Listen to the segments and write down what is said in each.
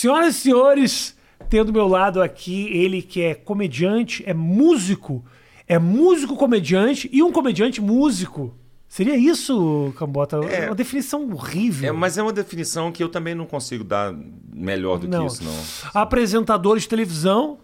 Senhoras e senhores, tenho do meu lado aqui ele que é comediante, é músico, é músico comediante e um comediante músico. Seria isso, Cambota? É uma definição horrível. É, mas é uma definição que eu também não consigo dar melhor do Não. que isso, não. Apresentador de televisão,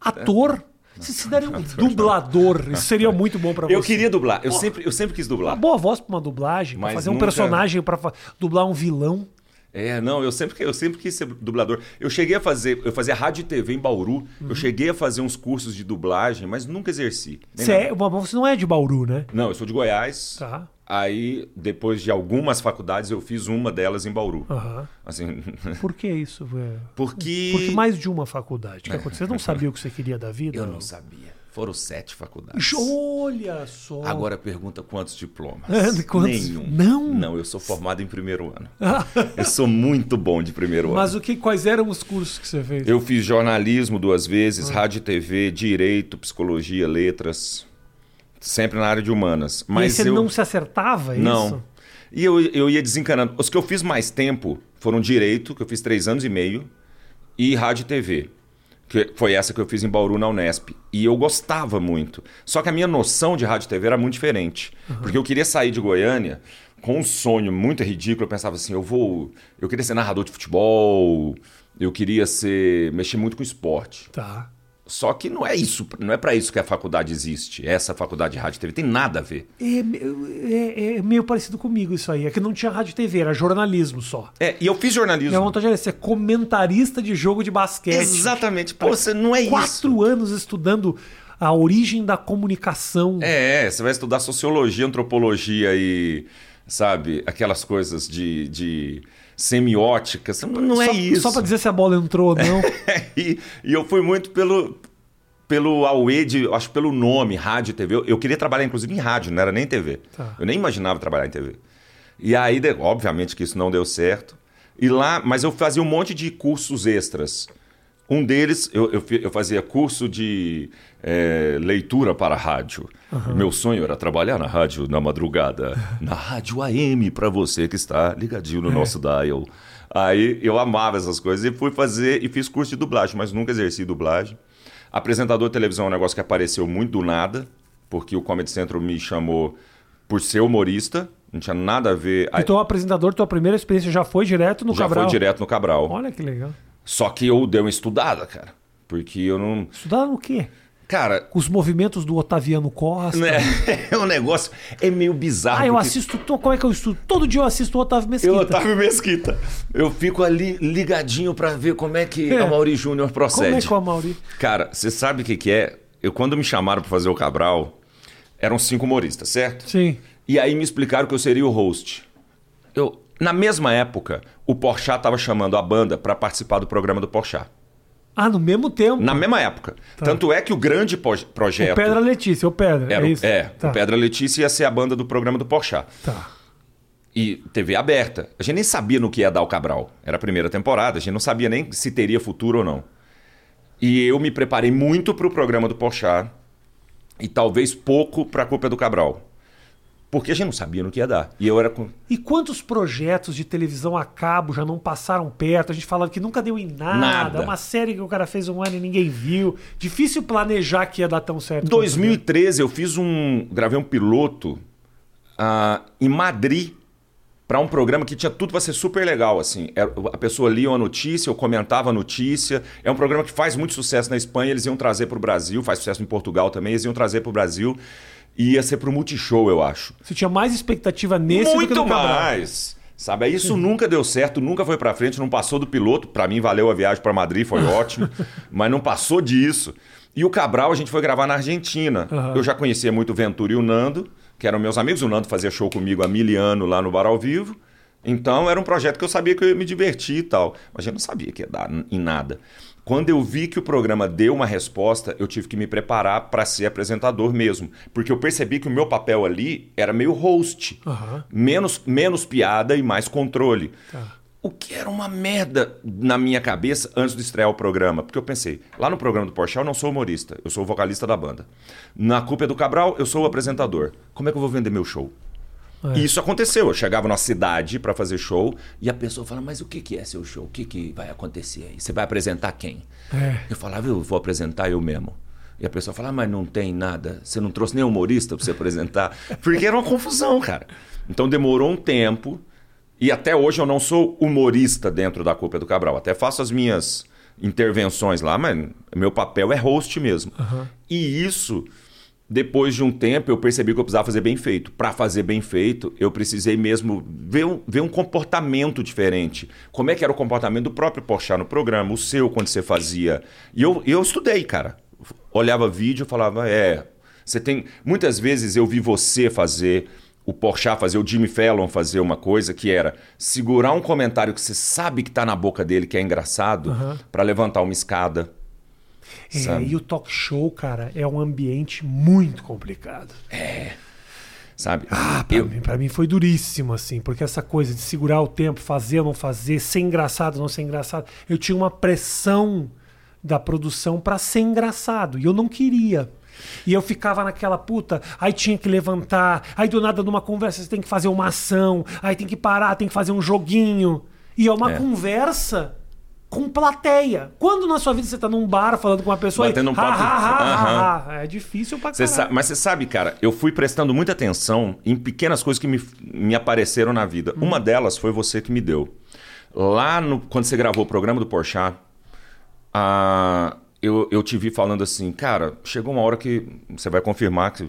ator. Se se der um dublador, isso seria muito bom pra você. Eu queria dublar. Eu sempre, eu sempre quis Uma dublar. boa voz pra uma dublagem, pra Mas fazer um nunca- personagem, pra fa- dublar um vilão. É, não, eu sempre, eu sempre quis ser dublador. Eu cheguei a fazer, eu fazia rádio e TV em Bauru. Uhum. Eu cheguei a fazer uns cursos de dublagem, mas nunca exerci. Você, é, você não é de Bauru, né? Não, eu sou de Goiás. Tá. Aí, depois de algumas faculdades, eu fiz uma delas em Bauru. Aham. Assim, Por que isso? porque... Porque mais de uma faculdade. O que aconteceu? Você não sabia o que você queria da vida? Eu não sabia. Foram sete faculdades. Olha só. Agora pergunta quantos diplomas? Quantos? Nenhum. Não? Não, eu sou formado em primeiro ano. eu sou muito bom de primeiro ano. Mas o que, quais eram os cursos que você fez? Eu fiz jornalismo duas vezes, Ah. rádio e TV, direito, psicologia, letras. Sempre na área de humanas. e Mas você eu... não se acertava, é Não. isso? E eu, eu ia desencanando. Os que eu fiz mais tempo foram direito, que eu fiz três anos e meio, e rádio e TV. Que foi essa que eu fiz em Bauru, na Unesp. E eu gostava muito. Só que a minha noção de rádio e TV era muito diferente. Porque eu queria sair de Goiânia com um sonho muito ridículo. Eu pensava assim, eu vou... Eu queria ser narrador de futebol, eu queria ser... mexer muito com esporte. Tá. Só que não é isso, não é para isso que a faculdade existe. Essa faculdade de rádio e TV tem nada a ver. É, é- é meio parecido comigo isso aí. É que não tinha rádio e TV, era jornalismo só. É, e eu fiz jornalismo. Minha vontade era ser comentarista de jogo de basquete. Exatamente. Pô, você não é Quatro isso. anos estudando a origem da comunicação. É, é, você vai estudar sociologia, antropologia e, sabe, aquelas coisas de, de semiótica. Não é só, isso. Só pra dizer se a bola entrou ou não. e, e eu fui muito pelo pelo auê de, acho pelo nome, rádio TV. Eu, eu queria trabalhar inclusive em rádio, não era nem TV. Tá. Eu nem imaginava trabalhar em TV. E aí, obviamente que isso não deu certo. E lá, mas eu fazia um monte de cursos extras. Um deles, eu, eu, eu fazia curso de eh, leitura para rádio. Meu sonho era trabalhar na rádio na madrugada. na rádio AM, para você que está ligadinho no nosso dial. Aí eu amava essas coisas e fui fazer e fiz curso de dublagem, mas nunca exerci dublagem. Apresentador de televisão é um negócio que apareceu muito do nada, porque o Comedy Central me chamou por ser humorista, não tinha nada a ver. Então, o apresentador, tua primeira experiência já foi direto no já Cabral? foi direto no Cabral. Olha que legal. Só que eu dei uma estudada, cara. Porque eu não. Estudar no quê? Cara, os movimentos do Otaviano Costa. né, é um negócio. É meio bizarro. Ah, eu porque- assisto. to- Como é que eu estudo? Todo dia eu assisto o Otávio Mesquita. Eu, Otávio Mesquita. Eu fico ali ligadinho pra ver como é que É. a Mauri Júnior Como é procede. que o Mauri? Cara, você sabe o que, que é? Eu, quando me chamaram pra fazer o Cabral, eram cinco humoristas, certo? Sim. E aí me explicaram que eu seria o host. Eu, na mesma época, o Porchat tava chamando a banda pra participar do programa do Porchat. Ah, no mesmo tempo. Na mesma época. Tanto é que o grande projeto... Tá. O Pedra Letícia, o Pedra. Era, é isso? é, Tá. o Pedra Letícia ia ser a banda do programa do Porchat. Tá. E TV aberta. A gente nem sabia no que ia dar o Cabral. Era a primeira temporada, a gente não sabia nem se teria futuro ou não. E eu me preparei muito para o programa do Porchat e talvez pouco para a Culpa do Cabral. Porque a gente não sabia no que ia dar. E eu era com... E quantos projetos de televisão a cabo já não passaram perto? A gente falava que nunca deu em nada. Nada. Uma série que o cara fez um ano e ninguém viu. Difícil planejar que ia dar tão certo. Em 2013 eu fiz um. gravei um piloto ah, em Madrid para um programa que tinha tudo para ser super legal. assim. A pessoa lia uma notícia, eu comentava a notícia. É um programa que faz muito sucesso na Espanha, eles iam trazer para o Brasil, faz sucesso em Portugal também, eles iam trazer para o Brasil. E ia ser para o Multishow, eu acho. Você tinha mais expectativa nesse do que Muito no Cabral. mais. Sabe, isso nunca deu certo, nunca foi pra frente, não passou do piloto. Pra mim valeu a viagem pra Madrid, foi ótimo, mas não passou disso. E o Cabral a gente foi gravar na Argentina. Aham. Eu já conhecia muito o Ventura e o Nando, que eram meus amigos. O Nando fazia show comigo há mil anos lá no Bar ao Vivo. Então era um projeto que eu sabia que eu ia me divertir e tal. Mas eu não sabia que ia dar em nada. Quando eu vi que o programa deu uma resposta, eu tive que me preparar para ser apresentador mesmo. Porque eu percebi que o meu papel ali era meio host. Aham. Menos, menos piada e mais controle. Tá. O que era uma merda na minha cabeça antes de estrear o programa. Porque eu pensei, lá no programa do Porsche eu não sou humorista, eu sou o vocalista da banda. Na Culpa é do Cabral, eu sou o apresentador. Como é que eu vou vender meu show? É. E isso aconteceu. Eu chegava na cidade para fazer show e a pessoa falava, mas o que, que é seu show? O que, que vai acontecer aí? Você vai apresentar quem? É. Eu falava, eu vou apresentar eu mesmo. E a pessoa fala, ah, mas não tem nada. Você não trouxe nem humorista para você apresentar? Porque era uma confusão, cara. Então demorou um tempo. E até hoje eu não sou humorista dentro da Culpa do Cabral. Até faço as minhas intervenções lá, mas meu papel é host mesmo. Uhum. E isso depois de um tempo, eu percebi que eu precisava fazer bem feito. Para fazer bem feito, eu precisei mesmo ver um, ver um comportamento diferente. Como é que era o comportamento do próprio Porchat no programa, o seu quando você fazia. E eu, eu estudei, cara. Olhava vídeo e falava, é... Você tem... Muitas vezes eu vi você fazer o Porchat fazer, o Jimmy Fallon fazer uma coisa que era segurar um comentário que você sabe que está na boca dele, que é engraçado, uhum. para levantar uma escada é, e o talk show, cara, é um ambiente muito complicado. É. Sabe? Ah, pra, eu... mim, pra mim foi duríssimo, assim, porque essa coisa de segurar o tempo, fazer ou não fazer, ser engraçado ou não ser engraçado, eu tinha uma pressão da produção para ser engraçado e eu não queria. E eu ficava naquela puta, aí tinha que levantar, aí do nada numa conversa você tem que fazer uma ação, aí tem que parar, tem que fazer um joguinho. E é uma é. conversa com plateia. Quando na sua vida você tá num bar falando com uma pessoa Batendo e, um papo. Ha, ha, é difícil pra caralho. Sabe, mas você sabe, cara, eu fui prestando muita atenção em pequenas coisas que me, me apareceram na vida. Hum. Uma delas foi você que me deu. Lá no, quando você gravou o programa do Porchat, eu, eu te vi falando assim, cara, chegou uma hora que você vai confirmar que,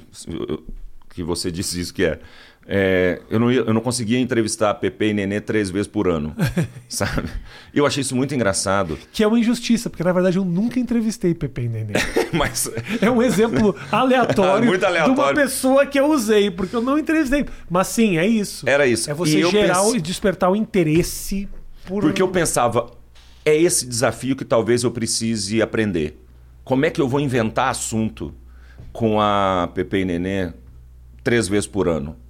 que você disse isso que é. É, eu, não ia, eu não conseguia entrevistar a Pepe e Nenê três vezes por ano, sabe? Eu achei isso muito engraçado. Que é uma injustiça, porque na verdade eu nunca entrevistei Pepe e Nenê. Mas... É um exemplo aleatório, muito aleatório de uma pessoa que eu usei, porque eu não entrevistei. Mas sim, é isso. Era isso. É você e gerar pense... e despertar o interesse por... Porque eu pensava, é esse desafio que talvez eu precise aprender. Como é que eu vou inventar assunto com a Pepe e Nenê três vezes por ano?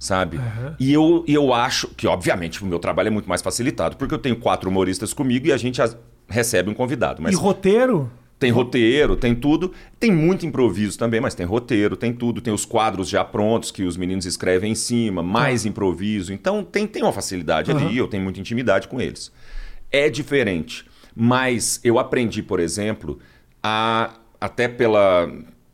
Sabe? Uhum. E eu, eu acho que, obviamente, o meu trabalho é muito mais facilitado, porque eu tenho quatro humoristas comigo e a gente recebe um convidado. Mas e roteiro? Tem roteiro, tem tudo. Tem muito improviso também, mas tem roteiro, tem tudo. Tem os quadros já prontos que os meninos escrevem em cima, mais improviso. Então tem, tem uma facilidade uhum. ali, eu tenho muita intimidade com eles. É diferente. Mas eu aprendi, por exemplo, a até pela,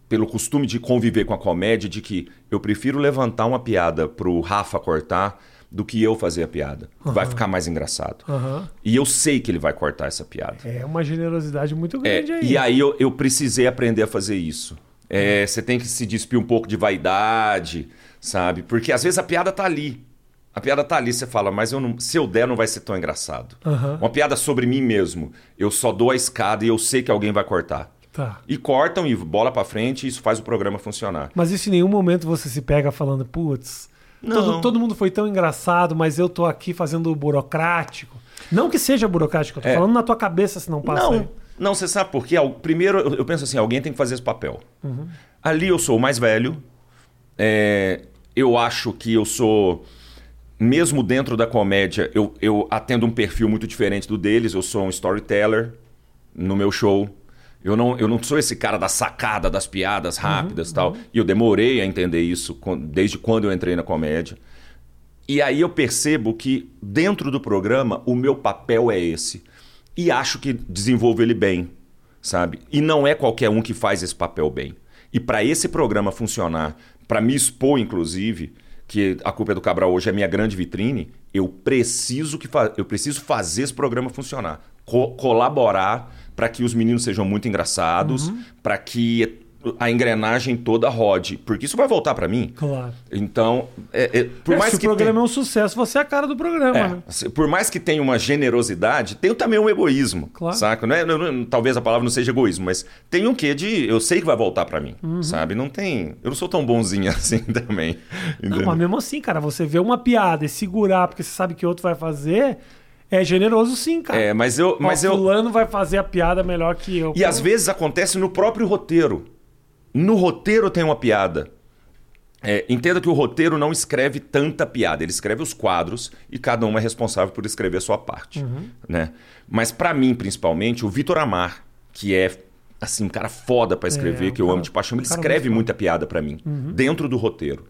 pelo costume de conviver com a comédia, de que eu prefiro levantar uma piada pro Rafa cortar do que eu fazer a piada. Uhum. Vai ficar mais engraçado. Uhum. E eu sei que ele vai cortar essa piada. É uma generosidade muito grande é, aí. E aí eu, eu, precisei aprender a fazer isso. É, você tem que se despir um pouco de vaidade, sabe? Porque às vezes a piada tá ali. A piada tá ali, você fala, mas eu não, se eu der não vai ser tão engraçado. Uhum. Uma piada sobre mim mesmo. Eu só dou a escada e eu sei que alguém vai cortar. Tá. E cortam e bola para frente e isso faz o programa funcionar. Mas isso em nenhum momento você se pega falando, putz, todo, todo, mundo foi tão engraçado, mas eu tô aqui fazendo o burocrático. Não que seja burocrático, eu tô é. falando na tua cabeça se não passa. Não, aí. não você sabe por quê? Primeiro, eu penso assim, alguém tem que fazer esse papel. Uhum. Ali eu sou o mais velho. É, eu acho que eu sou mesmo dentro da comédia, eu, eu atendo um perfil muito diferente do deles. Eu sou um storyteller no meu show. Eu não, eu não sou esse cara da sacada, das piadas rápidas e uhum, tal. Uhum. E eu demorei a entender isso desde quando eu entrei na comédia. E aí eu percebo que dentro do programa o meu papel é esse. E acho que desenvolvo ele bem, sabe? E não é qualquer um que faz esse papel bem. E para esse programa funcionar, para me expor, inclusive, que a culpa é do Cabral hoje é minha grande vitrine, eu preciso que eu preciso fazer esse programa funcionar, co colaborar para que os meninos sejam muito engraçados, uhum. para que a engrenagem toda rode, porque isso vai voltar para mim. Claro. Então, é, é, por é, mais se que o programa tenha... é um sucesso, você é a cara do programa. É, né? Por mais que tenha uma generosidade, tem também um egoísmo, claro. saca? Não é, não, não, talvez a palavra não seja egoísmo, mas tem um quê de eu sei que vai voltar para mim, uhum. sabe? Não tem, eu não sou tão bonzinho assim também. Não, mas mesmo assim, cara, você vê uma piada e segurar porque você sabe que outro vai fazer, é generoso sim, cara. É, mas eu. Mas o eu... fulano vai fazer a piada melhor que eu. E pô. às vezes acontece no próprio roteiro. No roteiro tem uma piada. É, entenda que o roteiro não escreve tanta piada, ele escreve os quadros e cada um é responsável por escrever a sua parte. Uhum. Né? Mas para mim, principalmente, o Vitor Amar, que é assim, um cara foda para escrever, é, que eu cara, amo de paixão, ele escreve muita piada para mim, uhum. dentro do roteiro.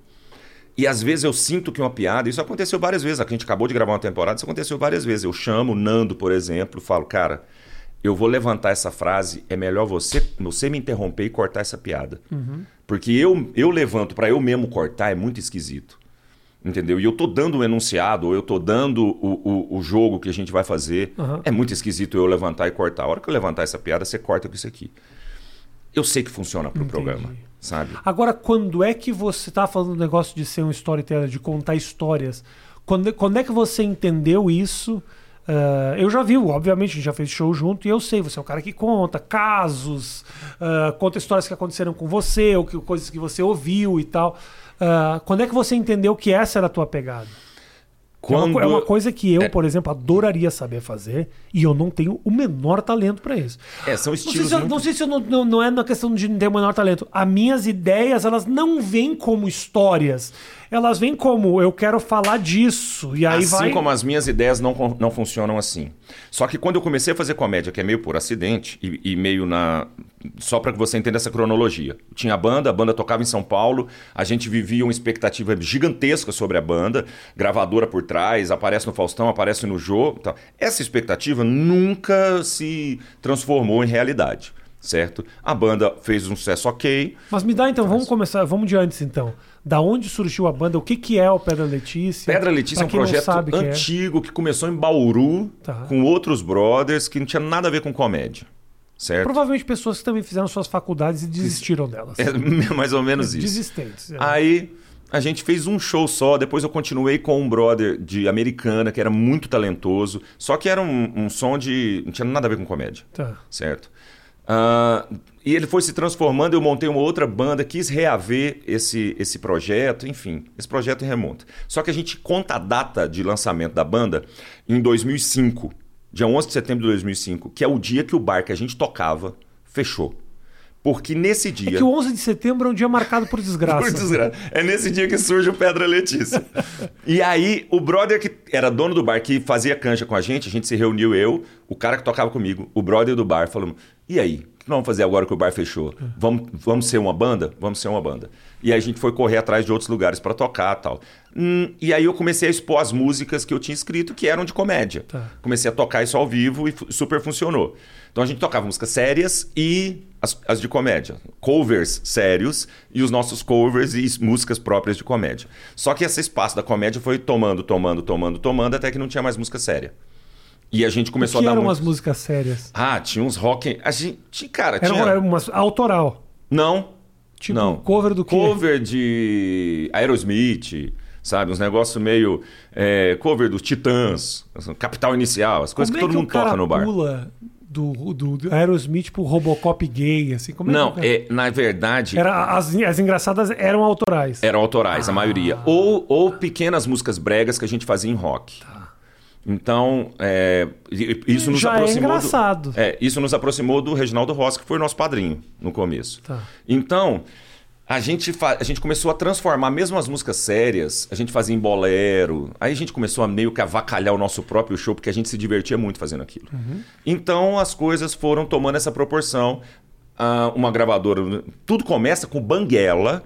E às vezes eu sinto que uma piada, isso aconteceu várias vezes, a gente acabou de gravar uma temporada, isso aconteceu várias vezes. Eu chamo o Nando, por exemplo, falo, cara, eu vou levantar essa frase, é melhor você, você me interromper e cortar essa piada. Uhum. Porque eu, eu levanto para eu mesmo cortar, é muito esquisito. Entendeu? E eu tô dando o enunciado, ou eu tô dando o, o, o jogo que a gente vai fazer. Uhum. É muito esquisito eu levantar e cortar. A hora que eu levantar essa piada, você corta com isso aqui. Eu sei que funciona pro Entendi. programa, sabe? Agora, quando é que você tá falando do negócio de ser um storyteller, de contar histórias? Quando, quando é que você entendeu isso? Uh, eu já vi, obviamente, a gente já fez show junto e eu sei, você é um cara que conta casos, uh, conta histórias que aconteceram com você, ou que, coisas que você ouviu e tal. Uh, quando é que você entendeu que essa era a tua pegada? Quando... É, uma, é coisa que eu, é... por exemplo, adoraria saber fazer e eu não tenho o menor talento para isso. É, são estilos não sei se, muito... não, sei se eu não, não, não, é na questão de não ter o menor talento. As minhas ideias, elas não vêm como histórias elas vêm como eu quero falar disso. E aí assim vai. como as minhas ideias não, não funcionam assim. Só que quando eu comecei a fazer comédia, que é meio por acidente e, e meio na. Só para que você entenda essa cronologia. Tinha a banda, a banda tocava em São Paulo, a gente vivia uma expectativa gigantesca sobre a banda, gravadora por trás, aparece no Faustão, aparece no Jô. Tá. Essa expectativa nunca se transformou em realidade certo? A banda fez um sucesso ok. Mas me dá então, vamos começar, vamos de antes então. Da onde surgiu a banda? O que, que é o Pedra Letícia? Pedra Letícia é um projeto antigo que, é. que, começou em Bauru, tá. com outros brothers, que não tinha nada a ver com comédia. Certo? Provavelmente pessoas que também fizeram suas faculdades e desistiram delas. É mais ou menos isso. Desistentes. É. Aí a gente fez um show só, depois eu continuei com um brother de americana, que era muito talentoso, só que era um, um som de. não tinha nada a ver com comédia. Tá. Certo? Uh, e ele foi se transformando, eu montei uma outra banda, quis reaver esse, esse projeto, enfim, esse projeto remonta. Só que a gente conta a data de lançamento da banda em 2005, dia 11 de setembro de 2005, que é o dia que o bar que a gente tocava fechou. Porque nesse dia. É que o 11 de setembro é um dia marcado por desgraça. por desgraça. É nesse dia que surge o Pedra Letícia. e aí, o brother que era dono do bar, que fazia canja com a gente, a gente se reuniu, eu, o cara que tocava comigo, o brother do bar, falamos: e aí? O que nós vamos fazer agora que o bar fechou? Vamos, vamos ser uma banda? Vamos ser uma banda. E aí a gente foi correr atrás de outros lugares para tocar tal. Hum, e aí eu comecei a expor as músicas que eu tinha escrito que eram de comédia. Tá. Comecei a tocar isso ao vivo e super funcionou. Então a gente tocava músicas sérias e as, as, de comédia. Covers sérios e os nossos covers e músicas próprias de comédia. Só que esse espaço da comédia foi tomando, tomando, tomando, tomando, até que não tinha mais música séria. E a gente começou a dar. eram muito... as músicas sérias? Ah, tinha uns rock. A gente. Cara, era, tinha. Era uma autoral. Não. Tipo, não. cover do quê? Cover de Aerosmith sabe? Uns negócios meio é, cover dos Titãs, Capital Inicial, as coisas como que é todo mundo toca no bar. Pula do, do, do Aerosmith pro Robocop gay, assim? Como Não, é, é, na verdade. Era, as, as engraçadas eram autorais. Eram autorais, ah. a maioria. Ou, ou pequenas músicas bregas que a gente fazia em rock. Tá. Então, é, isso nos Já aproximou. É engraçado. Do, é, isso nos aproximou do Reginaldo Rossi, que foi nosso padrinho no começo. Tá. Então, a gente, a gente começou a transformar mesmo as músicas sérias, a gente fazia em bolero. Aí a gente começou a meio que avacalhar o nosso próprio show, porque a gente se divertia muito fazendo aquilo. Uhum. Então as coisas foram tomando essa proporção. Uh, uma gravadora. Tudo começa com Banguela.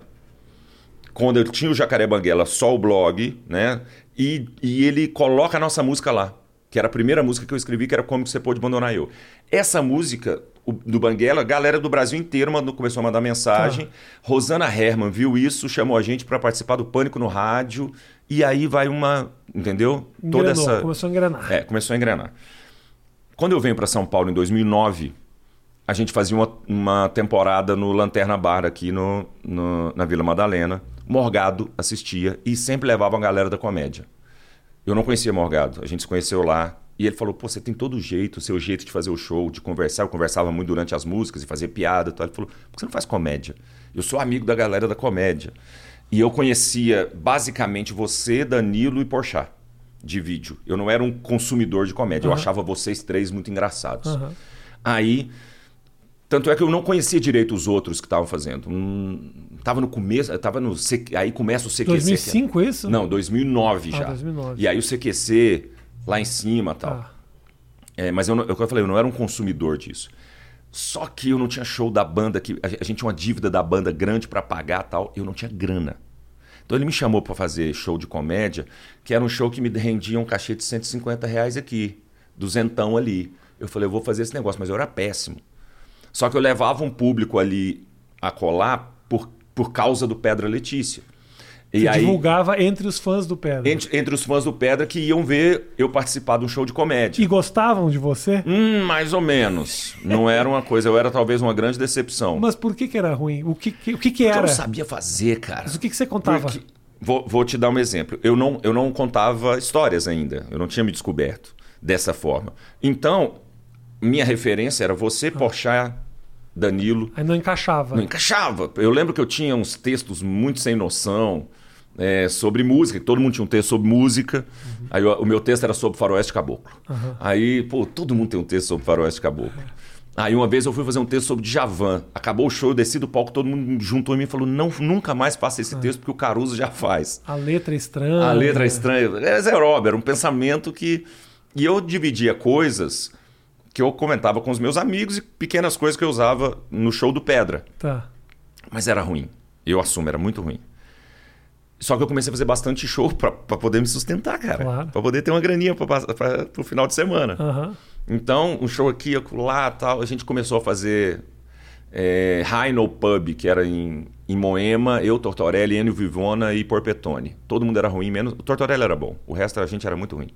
Quando eu tinha o Jacaré Banguela, só o blog, né? E, e ele coloca a nossa música lá. Que era a primeira música que eu escrevi, que era Como Você Pôde Abandonar Eu. Essa música o, do Banguela, a galera do Brasil inteiro mandou, começou a mandar mensagem. Tá. Rosana Herman viu isso, chamou a gente para participar do Pânico no rádio. E aí vai uma. Entendeu? Engrenou, Toda essa. Começou a engrenar. É, começou a engrenar. Quando eu venho para São Paulo em 2009, a gente fazia uma, uma temporada no Lanterna Bar aqui no, no, na Vila Madalena. Morgado assistia e sempre levava a galera da comédia. Eu não conhecia Morgado, a gente se conheceu lá. E ele falou: pô, você tem todo o jeito, o seu jeito de fazer o show, de conversar. Eu conversava muito durante as músicas e fazia piada e tal. Ele falou: por que você não faz comédia? Eu sou amigo da galera da comédia. E eu conhecia basicamente você, Danilo e Porchat de vídeo. Eu não era um consumidor de comédia. Uhum. Eu achava vocês três muito engraçados. Uhum. Aí. Tanto é que eu não conhecia direito os outros que estavam fazendo. Hum, tava no começo, tava no aí começa o CQC. 2005 que é... isso? Não, 2009 ah, já. 2009. E aí o CQC lá em cima, tal. Ah. É, mas eu, não, eu falei, eu não era um consumidor disso. Só que eu não tinha show da banda que a gente tinha uma dívida da banda grande para pagar, tal, eu não tinha grana. Então ele me chamou para fazer show de comédia, que era um show que me rendia um cachê de 150 reais aqui, duzentão ali. Eu falei, eu vou fazer esse negócio, mas eu era péssimo. Só que eu levava um público ali a colar por, por causa do Pedra Letícia. E aí, divulgava entre os fãs do Pedra. Entre, entre, os fãs do Pedra que iam ver eu participar de um show de comédia. E gostavam de você? Hum, mais ou menos. Não era uma coisa, eu era talvez uma grande decepção. Mas por que, que era ruim? O que, que o que, que era? eu não sabia fazer, cara. Mas o que, que você contava? Porque... Vou, vou, te dar um exemplo. Eu não, eu não contava histórias ainda. Eu não tinha me descoberto dessa forma. Então, minha referência era você, ah. Porchat, Danilo. Aí não encaixava. Não encaixava. Eu lembro que eu tinha uns textos muito sem noção é, sobre música, que todo mundo tinha um texto sobre música. Uhum. Aí o, o, meu texto era sobre faroeste caboclo. Uhum. Aí, pô, todo mundo tem um texto sobre faroeste caboclo. Aí uma vez eu fui fazer um texto sobre Djavan. Acabou o show, eu desci do palco, todo mundo juntou em mim e falou: não, nunca mais faça esse texto porque o Caruso já faz. A letra é estranha. A letra é estranha. É Zé era um pensamento que. E eu dividia coisas que eu comentava com os meus amigos e pequenas coisas que eu usava no show do Pedra. Tá. Mas era ruim. Eu assumo, era muito ruim. Só que eu comecei a fazer bastante show para poder me sustentar, cara. Claro. Pra poder ter uma graninha para o final de semana. Uhum. Então, um show aqui, lá tal. A gente começou a fazer é, High No Pub, que era em, em Moema, eu, Tortorelli, Enio Vivona e Porpetone. Todo mundo era ruim, menos. O Tortorelli era bom. O resto a gente era muito ruim.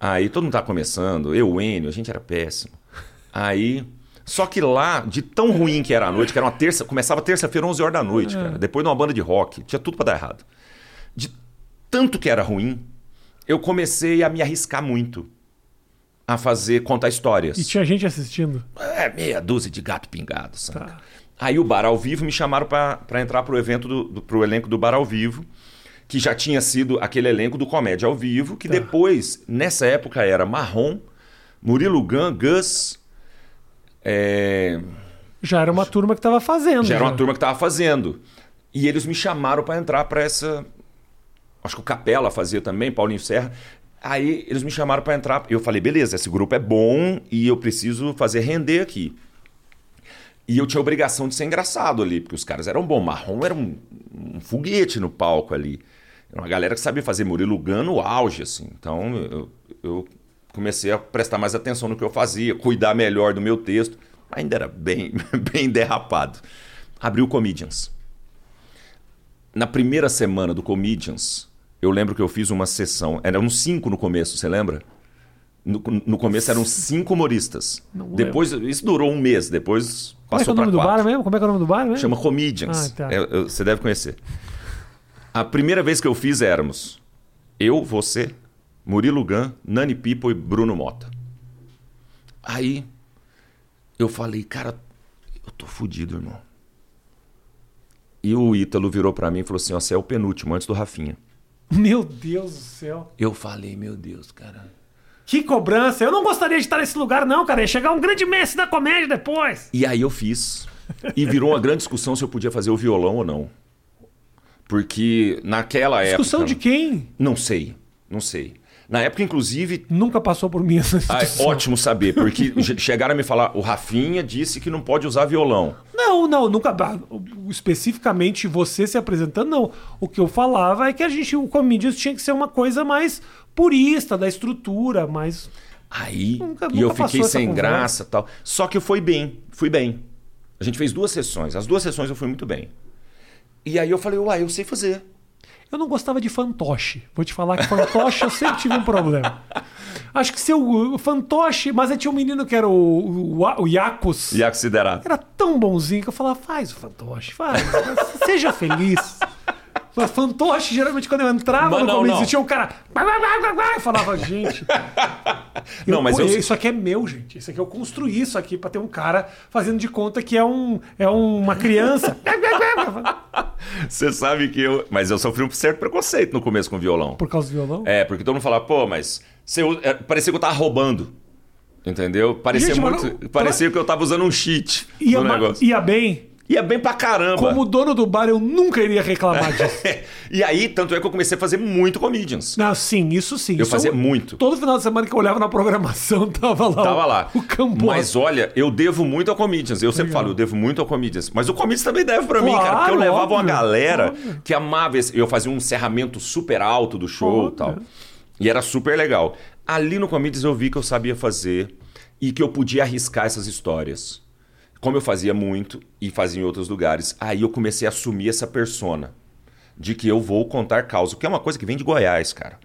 Aí todo mundo tava começando, eu, o Enio, a gente era péssimo. Aí. Só que lá, de tão ruim que era a noite, que era uma terça, começava terça-feira, 11 horas da noite, é. cara, depois de uma banda de rock, tinha tudo para dar errado. De tanto que era ruim, eu comecei a me arriscar muito a fazer contar histórias. E tinha gente assistindo? É, meia dúzia de gato pingado, sabe? Tá. Aí o Bar ao Vivo me chamaram para entrar pro evento do, do, pro elenco do Bar ao Vivo, que já tinha sido aquele elenco do Comédia ao Vivo, que tá. depois, nessa época, era Marrom, Murilo Gun, Gus. É... Já era uma turma que estava fazendo. Já, já, era uma turma que estava fazendo. E eles me chamaram para entrar para essa. Acho que o Capela fazia também, Paulinho Serra. Aí eles me chamaram para entrar. Eu falei, beleza, esse grupo é bom e eu preciso fazer render aqui. E eu tinha obrigação de ser engraçado ali, porque os caras eram bons. Marrom era um, um foguete no palco ali. Era uma galera que sabia fazer Murilo Gun no auge, assim. Então eu, eu comecei a prestar mais atenção no que eu fazia, cuidar melhor do meu texto. Ainda era bem, bem derrapado. Abri o Comedians. Na primeira semana do Comedians, eu lembro que eu fiz uma sessão. Eram cinco no começo, você lembra? No, no começo eram cinco humoristas. Não depois, lembro. isso durou um mês. Depois passou Como é, é o nome do bar mesmo? Como é que é o nome do bar mesmo? Chama Comedians. Ah, tá. é, você deve conhecer. A primeira vez que eu fiz éramos eu, você, Murilo Gun, Nani Pipo e Bruno Mota. Aí eu falei, cara, eu tô fudido, irmão. E o Ítalo virou para mim e falou assim: ó, você é o penúltimo, antes do Rafinha. Meu Deus do céu. Eu falei, meu Deus, cara. Que cobrança. Eu não gostaria de estar nesse lugar, não, cara. Ia chegar um grande mestre da comédia depois. E aí eu fiz. E virou uma grande discussão se eu podia fazer o violão ou não. Porque naquela discussão época. Discussão de quem? Não sei. Não sei. Na época, inclusive. Nunca passou por mim essa ah, Ótimo saber, porque chegaram a me falar, o Rafinha disse que não pode usar violão. Não, não, nunca. Ah, especificamente você se apresentando, não. O que eu falava é que a gente, o Comedians tinha que ser uma coisa mais purista da estrutura, mais. Aí. Nunca, e eu fiquei sem graça tal. Só que eu fui bem, fui bem. A gente fez duas sessões. As duas sessões eu fui muito bem. E aí eu falei, uai, eu sei fazer. Eu não gostava de fantoche. Vou te falar que fantoche eu sempre tive um problema. Acho que seu o fantoche, mas aí tinha um menino que era o, o, o Iacos. Iacos Siderato. Era tão bonzinho que eu falava, faz o fantoche, faz. seja feliz. Mas fantoche, geralmente, quando eu entrava mas no não, começo, tinha um cara. Eu falava, gente. não, mas eu... Isso aqui é meu, gente. Isso aqui eu construí isso aqui para ter um cara fazendo de conta que é, um, é uma criança. Você sabe que eu. Mas eu sofri um certo preconceito no começo com o violão. Por causa do violão? É, porque todo mundo falava, pô, mas. Você... É, parecia que eu tava roubando. Entendeu? Parecia Gente, muito. Parecia que eu tava usando um cheat ia, no negócio. Ia bem É bem pra caramba. Como dono do bar, eu nunca iria reclamar disso. e aí, tanto é que eu comecei a fazer muito comedians. Não, sim, isso sim. Eu Isso fazia muito. Todo final de semana que eu olhava na programação, tava lá. Tava o, lá. O campo. Mas olha, eu devo muito ao Comedians. Eu sempre falo, eu devo muito ao Comedians. Mas o Comedians também deve pra mim, Claro, cara. Porque eu levava uma óbvio, galera óbvio. que amava esse. Eu fazia um encerramento super alto do show e tal. E era super legal. Ali no Comedians eu vi que eu sabia fazer e que eu podia arriscar essas histórias. Como eu fazia muito e fazia em outros lugares, aí eu comecei a assumir essa persona de que eu vou contar causa, que é uma coisa que vem de Goiás, cara.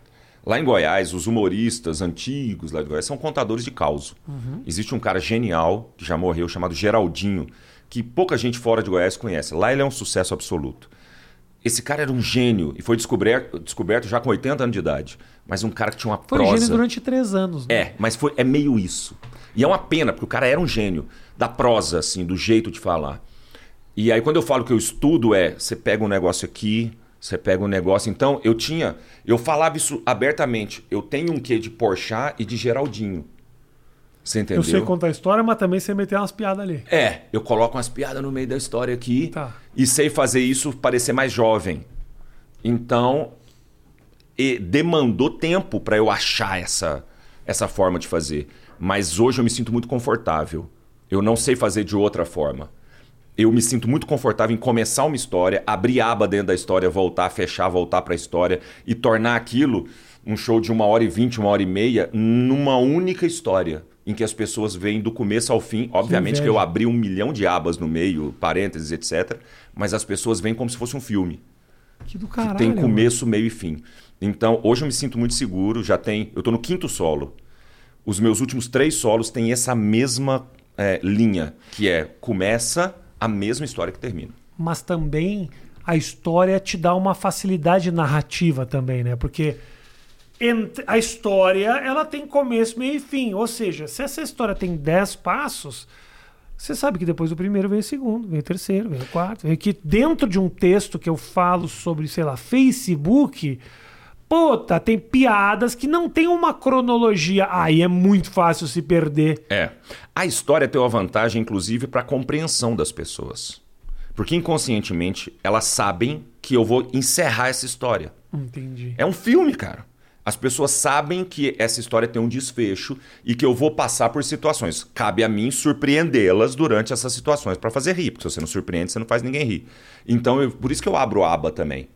Lá em Goiás, os humoristas antigos lá de Goiás são contadores de causa. Existe um cara genial que já morreu chamado Geraldinho, que pouca gente fora de Goiás conhece. Lá ele é um sucesso absoluto. Esse cara era um gênio e foi descoberto, descoberto já com 80 anos de idade. Mas um cara que tinha uma Foi prosa. gênio durante três anos. né? É, mas foi, é meio isso. E é uma pena, porque o cara era um gênio da prosa, assim, do jeito de falar. E aí, quando eu falo que eu estudo, é você pega um negócio aqui, você pega um negócio. Então, eu tinha. Eu falava isso abertamente. Eu tenho um quê de Porchat e de Geraldinho. Você entendeu? Eu sei contar a história, mas também sei meter umas piadas ali. É, eu coloco umas piadas no meio da história aqui Tá. e sei fazer isso parecer mais jovem. Então, e demandou tempo para eu achar essa, essa forma de fazer. Mas hoje eu me sinto muito confortável. Eu não sei fazer de outra forma. Eu me sinto muito confortável em começar uma história, abrir aba dentro da história, voltar, fechar, voltar para a história e tornar aquilo um show de uma hora e vinte, uma hora e meia, numa única história. Em que as pessoas veem do começo ao fim. Obviamente que, inveja. eu abri um milhão de abas no meio, parênteses, etc. Mas as pessoas veem como se fosse um filme Que do que caralho. tem mano. começo, meio e fim. Então, hoje eu me sinto muito seguro, já tem. Eu tô no quinto solo. Os meus últimos três solos têm essa mesma é, linha, que é começa a mesma história que termina. Mas também a história te dá uma facilidade narrativa também, né? Porque a história, ela tem começo, meio e fim. Ou seja, se essa história tem 10 passos, você sabe que depois do primeiro vem o segundo, vem o terceiro, vem o quarto. Vem que dentro de um texto que eu falo sobre, sei lá, Facebook, puta, tem piadas que não tem uma cronologia. Aí é muito fácil se perder. É. A história tem uma vantagem, inclusive, para a compreensão das pessoas. Porque inconscientemente elas sabem que eu vou encerrar essa história. Entendi. É um filme, cara. As pessoas sabem que essa história tem um desfecho e que eu vou passar por situações. Cabe a mim surpreendê-las durante essas situações para fazer rir, porque se você não surpreende, você não faz ninguém rir. Então, eu- por isso que eu abro aba também.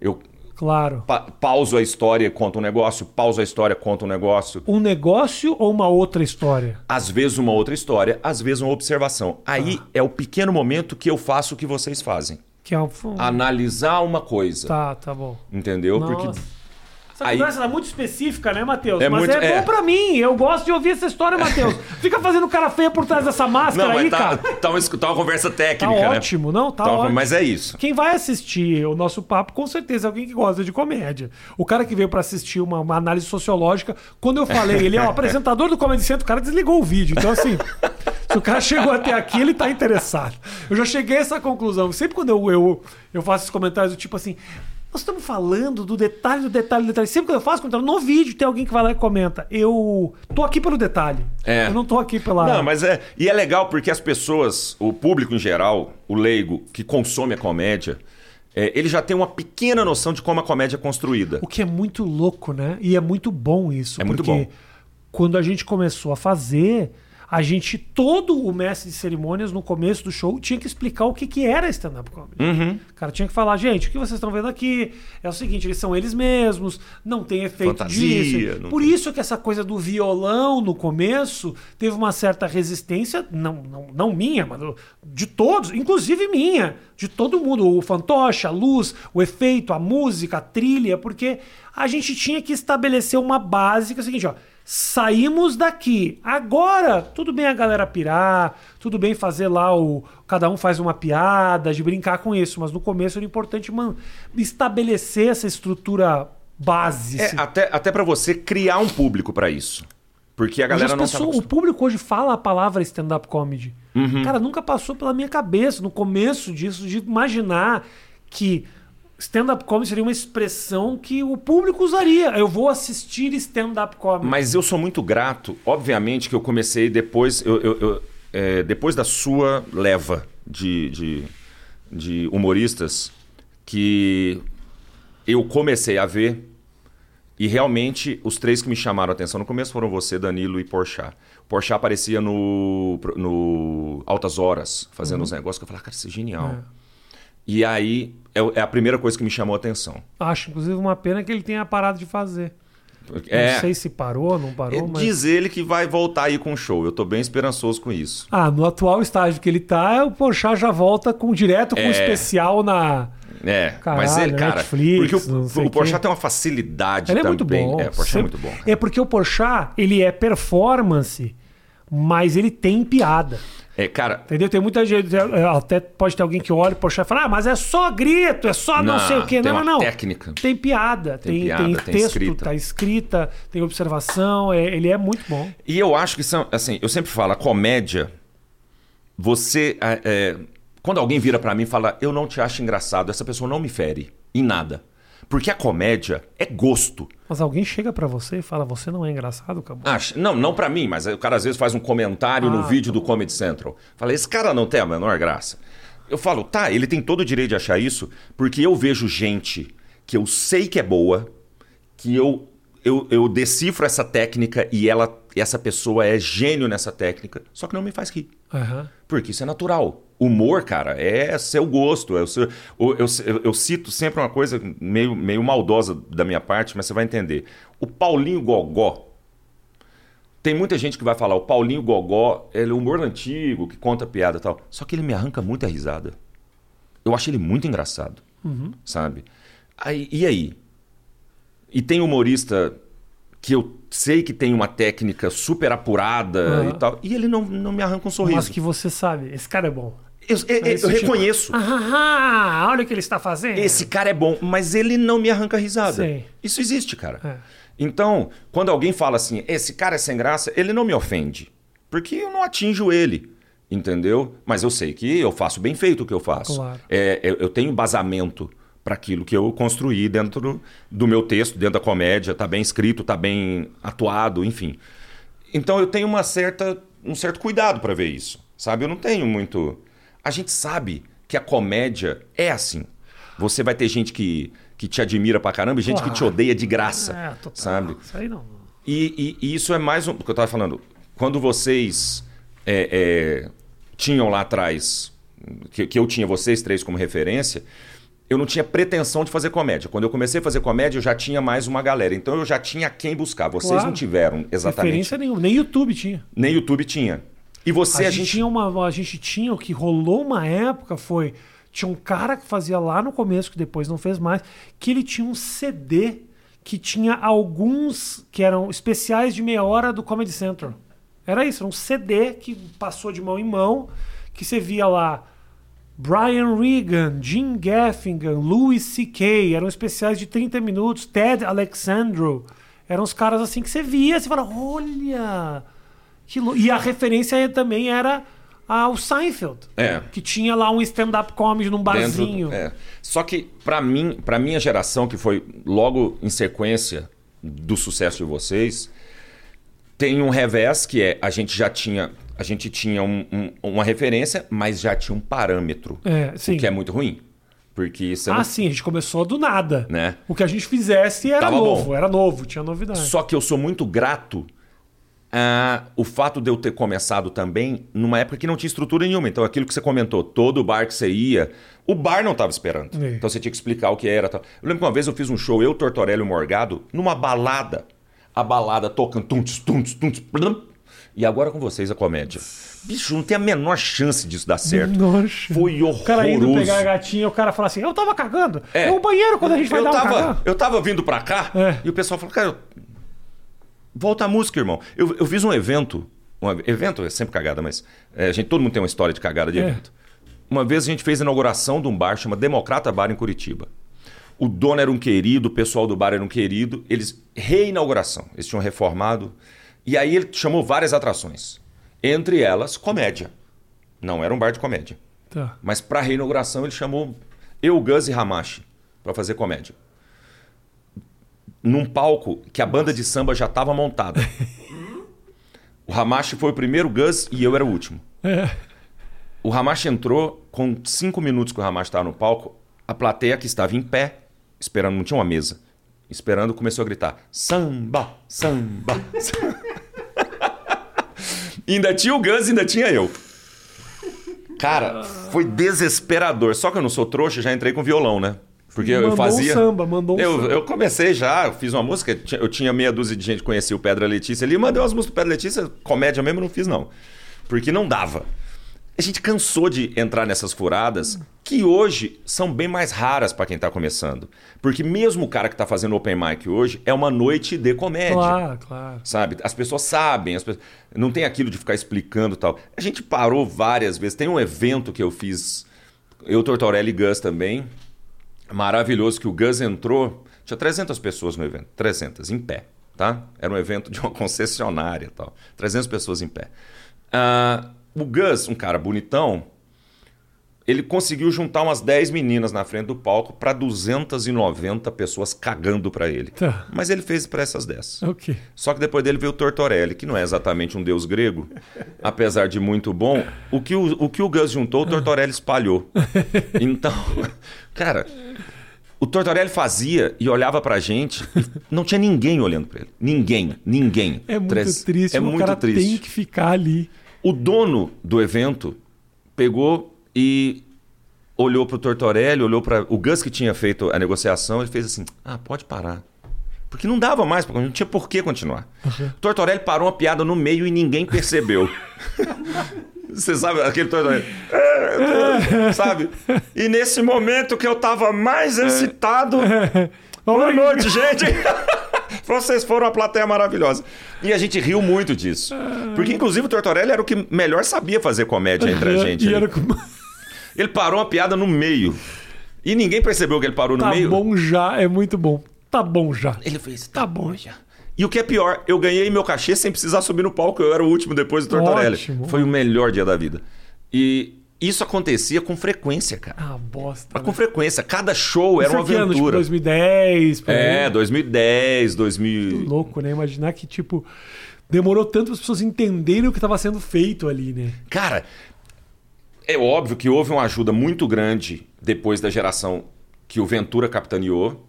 Eu Claro. pa pauso a história, conto um negócio, pauso a história, conto um negócio. Um negócio ou uma outra história? Às vezes uma outra história, às vezes uma observação. Aí é o pequeno momento que eu faço o que vocês fazem. Que é o... Analisar uma coisa. Tá, tá bom. Entendeu? Porque Nossa. Essa Aí- conversa é muito específica, né, Matheus? É mas muito- é, é. bom pra mim. Eu gosto de ouvir essa história, Matheus. Fica fazendo cara feia por trás dessa máscara Não, aí, tá, cara. tá, uma, tá uma conversa Tá técnica, né? ótimo, não? Tá Tá ótimo. Mas é isso. Quem vai assistir o nosso papo, com certeza é alguém que gosta de comédia. O cara que veio pra assistir uma, uma análise sociológica, quando eu falei, ele é o apresentador do Comedy Centro, o cara desligou o vídeo. Então, assim, se o cara chegou até aqui, ele tá interessado. Eu já cheguei a essa conclusão. Sempre quando eu, eu, eu faço esses comentários do tipo assim. Nós estamos falando do detalhe, do detalhe, do detalhe. Sempre que eu faço comentário, no vídeo tem alguém que vai lá e comenta. Eu tô aqui pelo detalhe. É. Eu não tô aqui pela. Não, mas é. E é legal porque as pessoas, o público em geral, o leigo que consome a comédia, é, ele já tem uma pequena noção de como a comédia é construída. O que é muito louco, né? E é muito bom isso. É muito porque bom. quando a gente começou a fazer, a gente, todo o mestre de cerimônias no começo do show tinha que explicar o que, que era stand-up comedy. Uhum. O cara tinha que falar, gente, o que vocês estão vendo aqui é o seguinte, eles são eles mesmos, não tem efeito Fantasia, disso. Por tem- isso que essa coisa do violão no começo teve uma certa resistência, não, não, não minha, mas de todos, inclusive minha, de todo mundo, o fantoche, a luz, o efeito, a música, a trilha, porque a gente tinha que estabelecer uma base que é o seguinte, ó, saímos daqui. Agora, tudo bem a galera pirar, tudo bem fazer lá o cada um faz uma piada, de brincar com isso, mas no começo era importante man, estabelecer essa estrutura base. É, assim. até até para você criar um público para isso. Porque a galera não pessoas- tava o público hoje fala a palavra stand-up comedy. Uhum. Cara, nunca passou pela minha cabeça no começo disso, de imaginar que stand-up comedy seria uma expressão que o público usaria. Eu vou assistir stand-up comedy. Mas eu sou muito grato, obviamente, que eu comecei depois, eu, eu- eu, é, depois da sua leva de, de, de humoristas que eu comecei a ver e realmente os três que me chamaram a atenção no começo foram você, Danilo e Porchat. Porchat aparecia no, no Altas Horas, fazendo uhum. uns negócios que eu falava, cara, isso é genial. É. E aí é, é a primeira coisa que me chamou a atenção. Acho, inclusive, uma pena que ele tenha parado de fazer. É, não sei se parou, não parou, mas... Diz ele que vai voltar aí com o show. Eu tô bem esperançoso com isso. Ah, no atual estágio que ele tá, o Porchat já volta com direto com é... um especial na... É, Caralho, mas ele, cara, Netflix, porque o, o Porchat tem uma facilidade ele também. é muito bom. É, o Porchat é muito bom. É porque o Porchat, ele é performance, mas ele tem piada. É, cara. Entendeu? Tem muita gente. É, até pode ter alguém que olha e e fala, ah, mas é só grito, é só não, não sei o quê. Não, não, não. Técnica. Tem piada, tem, tem, piada, tem, texto, escrita. tá escrita, tem observação, é, ele é muito bom. E eu acho que são, assim, eu sempre falo, a comédia, você. É, é quando alguém vira para mim e fala, eu não te acho engraçado, essa pessoa não me fere em nada. Porque a comédia é gosto. Mas alguém chega para você e fala, você não é engraçado, Cabo? Ah, não, não para mim, mas o cara às vezes faz um comentário ah, no vídeo do Comedy Central. Fala, esse cara não tem a menor graça. Eu falo, tá, ele tem todo o direito de achar isso, porque eu vejo gente que eu sei que é boa, que eu, eu, eu decifro essa técnica e ela, essa pessoa é gênio nessa técnica, só que não me faz rir. Uhum. Porque isso é natural. Humor, cara, é seu gosto. É seu, eu, eu, eu, cito sempre uma coisa meio, meio maldosa da minha parte, mas você vai entender. O Paulinho Gogó. Tem muita gente que vai falar, o Paulinho Gogó, ele é humor antigo, que conta piada e tal. Só que ele me arranca muita risada. Eu acho ele muito engraçado. Uhum. Sabe? Aí, e aí? E tem humorista que eu sei que tem uma técnica super apurada uhum. e tal, e ele não, não me arranca um sorriso. Mas que você sabe, esse cara é bom. Eu, eu, eu tipo, reconheço. Ah, olha o que ele está fazendo. Esse cara é bom, mas ele não me arranca risada. Sim. Isso existe, cara. É. Então, quando alguém fala assim, esse cara é sem graça, ele não me ofende. Porque eu não atinjo ele. Entendeu? Mas eu sei que eu faço bem feito o que eu faço. Claro. É, eu, eu tenho embasamento para aquilo que eu construí dentro do meu texto, dentro da comédia, tá bem escrito, tá bem atuado, enfim. Então eu tenho uma certa, um certo cuidado para ver isso, sabe? Eu não tenho muito. A gente sabe que a comédia é assim. Você vai ter gente que, que te admira pra caramba e gente que te odeia de graça, é, total. sabe? Isso aí não. E, e, e, isso é mais um. O que eu tava falando. Quando vocês é, é, tinham lá atrás, que, que eu tinha vocês três como referência, eu não tinha pretensão de fazer comédia. Quando eu comecei a fazer comédia, eu já tinha mais uma galera. Então eu já tinha quem buscar. Vocês claro. não tiveram exatamente. Referência nenhuma. Nem YouTube tinha. Nem YouTube tinha. E você, a, a gente... gente... tinha uma. A gente tinha o que rolou uma época foi. Tinha um cara que fazia lá no começo, que depois não fez mais, que ele tinha um CD que tinha alguns que eram especiais de meia hora do Comedy Central. Era isso, era um CD que passou de mão em mão, que você via lá Brian Regan, Jim Gaffigan, Louis C.K. eram especiais de 30 minutos, Ted Alexandro. Eram os caras assim que você via, você fala, olha. Que E a referência também era ao Seinfeld. É. Que tinha lá um stand-up comedy num barzinho. Dentro, é. Só que, para mim, para minha geração, que foi logo em sequência do sucesso de vocês, tem um revés que é a gente já tinha a gente tinha um, um, uma referência, mas já tinha um parâmetro. É, sim. O que é muito ruim. Porque você Ah, não... sim, a gente começou do nada. Né? O que a gente fizesse era Tava novo, bom. era novo, tinha novidade. Só que eu sou muito grato a o fato de eu ter começado também numa época que não tinha estrutura nenhuma. Então, aquilo que você comentou, todo bar que você ia, o bar não estava esperando. É. Então, você tinha que explicar o que era. Eu lembro que uma vez eu fiz um show, eu, Tortorelli e Morgado, numa balada. A balada tocando tuntos, tuntos, tuntos, blum, e agora com vocês a comédia. Bicho, não tem a menor chance disso dar certo. Nossa. Foi horroroso. O cara indo pegar a gatinha, o cara fala assim: Eu tava cagando. É, é o banheiro quando a gente vai eu dar tava, um Eu tava vindo pra cá é. e o pessoal falou: Cara, volta a música, irmão. Eu, eu fiz um evento. Um evento é sempre cagada, mas é, a gente, todo mundo tem uma história de cagada de é. evento. Uma vez a gente fez a inauguração de um bar chamado Democrata Bar em Curitiba. O dono era um querido, o pessoal do bar era um querido. Eles, reinauguração, eles tinham reformado. E aí ele chamou várias atrações. Entre elas, comédia. Não era um bar de comédia. Tá. Mas para a reinauguração ele chamou eu, Gus e Hamashi para fazer comédia. Num palco que a banda de samba já estava montada. o Hamashi foi o primeiro, Gus e eu era o último. É. O Ramache entrou, com cinco minutos que o Ramache estava no palco, a plateia que estava em pé, esperando, não tinha uma mesa, esperando, começou a gritar: samba, samba. samba. ainda tinha o Gus, ainda tinha eu. Cara, foi desesperador. Só que eu não sou trouxa, já entrei com violão, né? Porque mandou eu fazia. Um samba, mandou um eu, samba. eu comecei já, eu fiz uma música, eu tinha meia dúzia de gente que conhecia o Pedra Letícia ali, mandei umas músicas do Pedra Letícia, comédia mesmo não fiz, não. Porque não dava. A gente cansou de entrar nessas furadas que hoje são bem mais raras para quem tá começando. Porque mesmo o cara que tá fazendo open mic hoje é uma noite de comédia. Claro, claro. Sabe? As pessoas sabem, as pessoas... não tem aquilo de ficar explicando tal. A gente parou várias vezes. Tem um evento que eu fiz, eu, Tortorelli e Gus também, maravilhoso, que o Gus entrou, tinha 300 pessoas no evento, 300, em pé, tá? Era um evento de uma concessionária tal, 300 pessoas em pé. Uh, o Gus, um cara bonitão, ele conseguiu juntar umas 10 meninas na frente do palco para 290 pessoas cagando para ele. Tá. Mas ele fez para essas 10. Ok. Só que depois dele veio o Tortorelli, que não é exatamente um deus grego, apesar de muito bom. O que o, o, que o Gus juntou, o Tortorelli espalhou. Então, cara, o Tortorelli fazia e olhava pra gente, e não tinha ninguém olhando pra ele. Ninguém, ninguém. É muito triste, É o muito cara triste. tem que ficar ali. O dono do evento pegou e olhou pro Tortorelli, olhou para o Gus que tinha feito a negociação, ele fez assim: "Ah, pode parar". Porque não dava mais, porque não tinha por que continuar. Uhum. Tortorelli parou uma piada no meio e ninguém percebeu. Você sabe aquele Tortorelli? É, sabe? E nesse momento que eu tava mais excitado, Boa noite, gente! Vocês foram uma plateia maravilhosa. E a gente riu muito disso. Porque, inclusive, o Tortorelli era o que melhor sabia fazer comédia entre a gente. E era Ele parou uma piada no meio. E ninguém percebeu que ele parou no Tá meio. bom já, é muito bom. Tá bom já. Ele fez, Tá bom. já. E o que é pior, eu ganhei meu cachê sem precisar subir no palco. Eu era o último depois do Tortorelli. Ótimo. Foi o melhor dia da vida. E isso acontecia com frequência, cara. Ah, bosta. Mas né? com frequência. Cada show era uma é ano, tipo, aventura. 2010, por aí. É, 2010, 2000. Louco, né? Imaginar que, tipo, demorou tanto para as pessoas entenderem o que estava sendo feito ali, né? Cara, é óbvio que houve uma ajuda muito grande depois da geração que o Ventura capitaneou,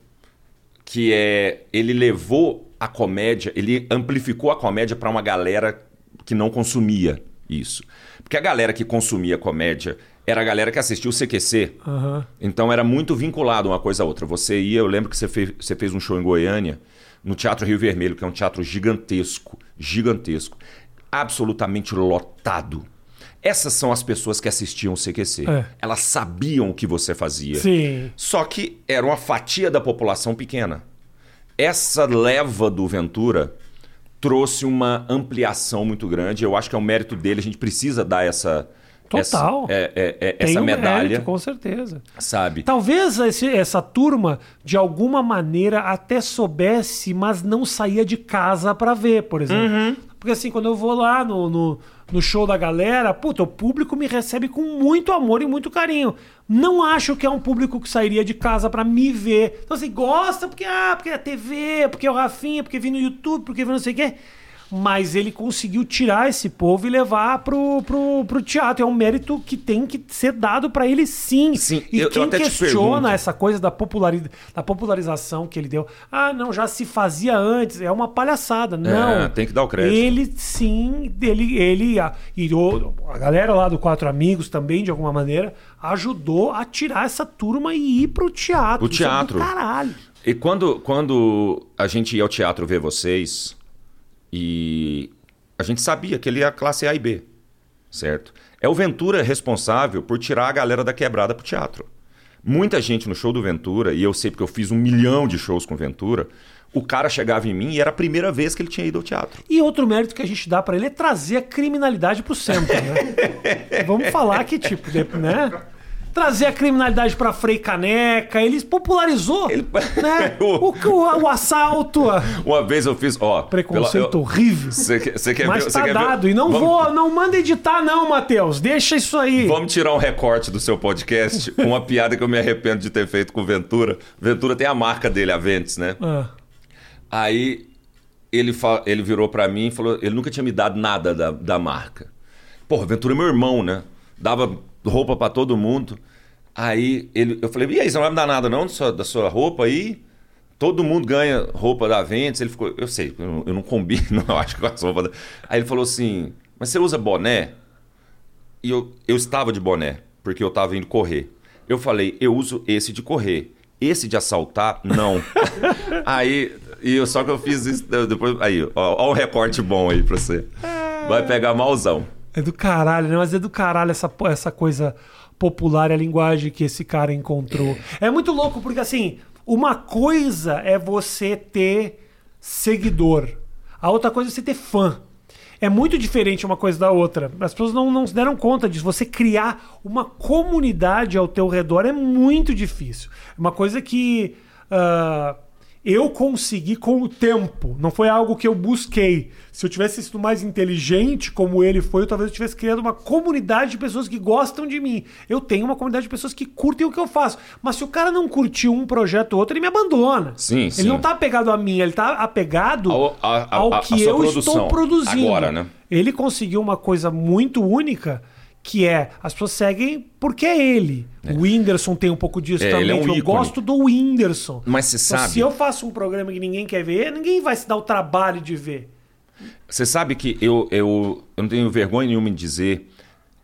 que é ele levou a comédia, ele amplificou a comédia para uma galera que não consumia isso. Porque a galera que consumia comédia era a galera que assistia o CQC. Aham. Então era muito vinculado uma coisa a outra. Você ia, eu lembro que você fez, você fez um show em Goiânia, no Teatro Rio Vermelho, que é um teatro gigantesco, gigantesco, absolutamente lotado. Essas são as pessoas que assistiam o CQC. É. Elas sabiam o que você fazia. Sim. Só que era uma fatia da população pequena. Essa leva do Ventura trouxe uma ampliação muito grande. Eu acho que é um mérito dele. A gente precisa dar essa Total. essa, é- é- é- essa um medalha, mérito, com certeza. sabe? Talvez esse- essa turma, de alguma maneira, até soubesse, mas não saía de casa pra ver, por exemplo. Uhum. Porque assim, quando eu vou lá no, no, no show da galera, puta, o público me recebe com muito amor e muito carinho. Não acho que é um público que sairia de casa pra me ver. Então assim, gosta porque, ah, porque é TV, porque é o Rafinha, porque vem no YouTube, porque vem não sei o quê. Mas ele conseguiu tirar esse povo e levar pro, pro, pro teatro. É um mérito que tem que ser dado pra ele sim. Sim, e eu- eu quem te questiona essa coisa da, populari... da popularização que ele deu. Ah, não, já se fazia antes. É uma palhaçada. Não. tem que dar o crédito. Ele sim, ele, ele a, e o- a galera lá do Quatro Amigos também, de alguma maneira, ajudou a tirar essa turma e ir pro teatro. O teatro. Isso é caralho. E quando, quando a gente ia ao teatro ver vocês, e a gente sabia que ele ia classe A e B, certo? É o Ventura responsável por tirar a galera da quebrada pro teatro. Muita gente no show do Ventura, e eu sei porque eu fiz um milhão de shows com o Ventura, o cara chegava em mim e era a primeira vez que ele tinha ido ao teatro. E outro mérito que a gente dá pra ele é trazer a criminalidade pro centro, né? Vamos falar que, tipo, né? Trazer a criminalidade pra Frei Caneca, ele popularizou Ele- né? o, o, o assalto, Uma vez eu fiz, ó... preconceito pela- horrível. Você quer, Mas ver? tá quer dado. ver? E não Vamos- vou, não manda editar, não, Matheus. Deixa isso aí. Vamos tirar um recorte do seu podcast uma piada que eu me arrependo de ter feito com o Ventura. Ventura tem a marca dele, a Ventes, né? Ah, Aí ele, fa- ele virou pra mim e falou: ele nunca tinha me dado nada da, da marca. Porra, Ventura é meu irmão, né? dava roupa para todo mundo. Aí ele, eu falei, e aí, você não vai me dar nada não da sua, da sua roupa aí? Todo mundo ganha roupa da Ventus. Ele ficou, eu sei, eu não, eu não combino, eu acho, com as roupas. Da... Aí ele falou assim, mas você usa boné? E eu, eu estava de boné, porque eu estava indo correr. Eu falei, eu uso esse de correr. Esse de assaltar, não. aí, e eu, só que eu fiz isso depois. Aí, ó, ó o recorte bom aí pra você. Vai pegar malzão. É do caralho, né? Mas é do caralho essa, essa coisa popular, a linguagem que esse cara encontrou. É muito louco, porque assim, uma coisa é você ter seguidor, a outra coisa é você ter fã. É muito diferente uma coisa da outra. As pessoas não, não se deram conta disso. Você criar uma comunidade ao teu redor é muito difícil. Uma coisa que. Uh, eu consegui com o tempo. Não foi algo que eu busquei. Se eu tivesse sido mais inteligente como ele foi, eu talvez eu tivesse criado uma comunidade de pessoas que gostam de mim. Eu tenho uma comunidade de pessoas que curtem o que eu faço. Mas se o cara não curtiu um projeto ou outro, ele me abandona. Sim, ele sim. não está apegado a mim, ele está apegado ao, a, a, ao que eu produção. estou produzindo. Agora, né? Ele conseguiu uma coisa muito única que é as pessoas seguem porque é ele. É. O Whindersson tem um pouco disso é, também. É um eu ícone. gosto do Whindersson. Mas você então, sabe. Se eu faço um programa que ninguém quer ver, ninguém vai se dar o trabalho de ver. Você sabe que eu, eu, eu não tenho vergonha nenhuma em dizer.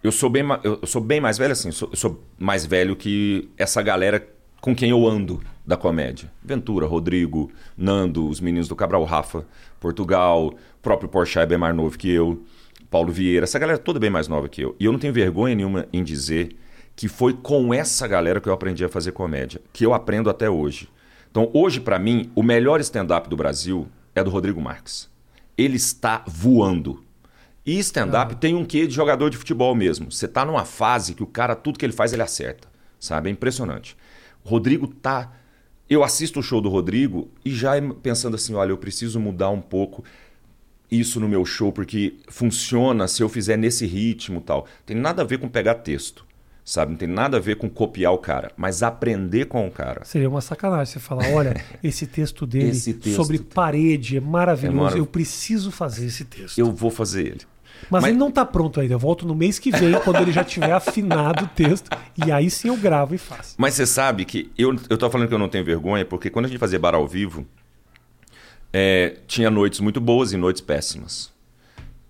Eu sou bem, eu sou bem mais velho assim. Sou, eu sou mais velho que essa galera com quem eu ando da comédia. Ventura, Rodrigo, Nando, os meninos do Cabral Rafa, Portugal, o próprio Porsche é bem mais novo que eu. Paulo Vieira, essa galera toda bem mais nova que eu. E eu não tenho vergonha nenhuma em dizer que foi com essa galera que eu aprendi a fazer comédia, que eu aprendo até hoje. Então, hoje, para mim, o melhor stand-up do Brasil é do Rodrigo Marques. Ele está voando. E stand-up ah. tem um quê de jogador de futebol mesmo. Você tá numa fase que o cara, tudo que ele faz, ele acerta. Sabe? É impressionante. O Rodrigo tá. Eu assisto o show do Rodrigo e já pensando assim: olha, eu preciso mudar um pouco isso no meu show porque funciona se eu fizer nesse ritmo tal. Tem nada a ver com pegar texto, sabe? Não tem nada a ver com copiar o cara, mas aprender com o cara. Seria uma sacanagem você falar, olha, esse texto dele esse texto sobre parede é maravilhoso, é marav eu preciso fazer esse texto. Eu vou fazer ele. Mas, mas, ele não está pronto ainda. Eu volto no mês que vem, quando ele já tiver afinado o texto. E aí sim eu gravo e faço. Mas você sabe que eu, eu tô falando que eu não tenho vergonha, porque quando a gente fazia bar ao vivo, é, tinha noites muito boas e noites péssimas.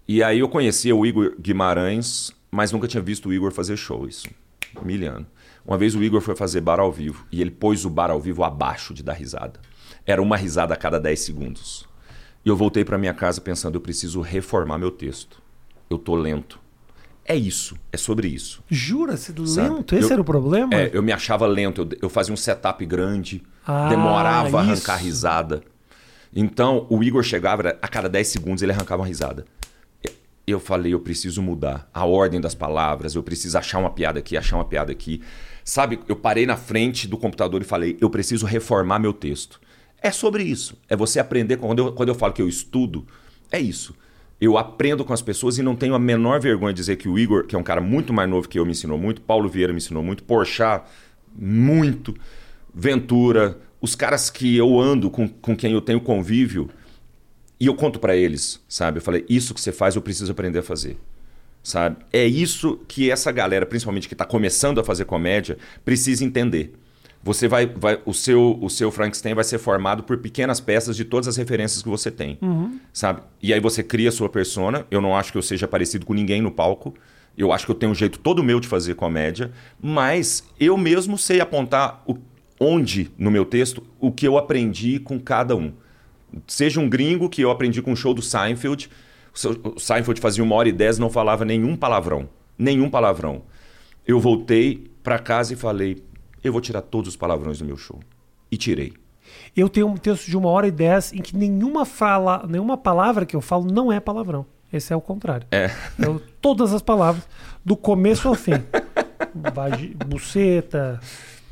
E aí eu conhecia o Igor Guimarães, mas nunca tinha visto o Igor fazer show, isso. Miliano. Uma vez o Igor foi fazer bar ao vivo e ele pôs o bar ao vivo abaixo de dar risada. Era uma risada a cada 10 segundos. E eu voltei para minha casa pensando, eu preciso reformar meu texto. Eu tô lento. É isso, é sobre isso. Jura? Você lento? Esse eu, era o problema? É, eu me achava lento, eu, eu fazia um setup grande, ah, demorava a arrancar risada. Então, o Igor chegava, a cada 10 segundos ele arrancava uma risada. Eu falei, eu preciso mudar a ordem das palavras, eu preciso achar uma piada aqui, achar uma piada aqui. Sabe, eu parei na frente do computador e falei, eu preciso reformar meu texto. É sobre isso. É você aprender. Quando eu, quando eu falo que eu estudo, é isso. Eu aprendo com as pessoas e não tenho a menor vergonha de dizer que o Igor, que é um cara muito mais novo que eu, me ensinou muito. Paulo Vieira me ensinou muito. Porchat, muito. Ventura, os caras que eu ando, com, com quem eu tenho convívio, e eu conto para eles, sabe? Eu falei, isso que você faz, eu preciso aprender a fazer. Sabe? É isso que essa galera, principalmente que está começando a fazer comédia, precisa entender. Você vai, vai, o seu, o seu Frankenstein vai ser formado por pequenas peças de todas as referências que você tem, uhum. sabe? E aí você cria a sua persona. Eu não acho que eu seja parecido com ninguém no palco. Eu acho que eu tenho um jeito todo meu de fazer comédia, mas eu mesmo sei apontar o onde no meu texto o que eu aprendi com cada um. Seja um gringo que eu aprendi com o show do Seinfeld. O Seinfeld fazia uma hora e dez não falava nenhum palavrão. Nenhum palavrão. Eu voltei para casa e falei: eu vou tirar todos os palavrões do meu show. E tirei. Eu tenho um texto de uma hora e dez em que nenhuma, fala, nenhuma palavra que eu falo não é palavrão. Esse é o contrário. É. Eu, todas as palavras, do começo ao fim. Buceta,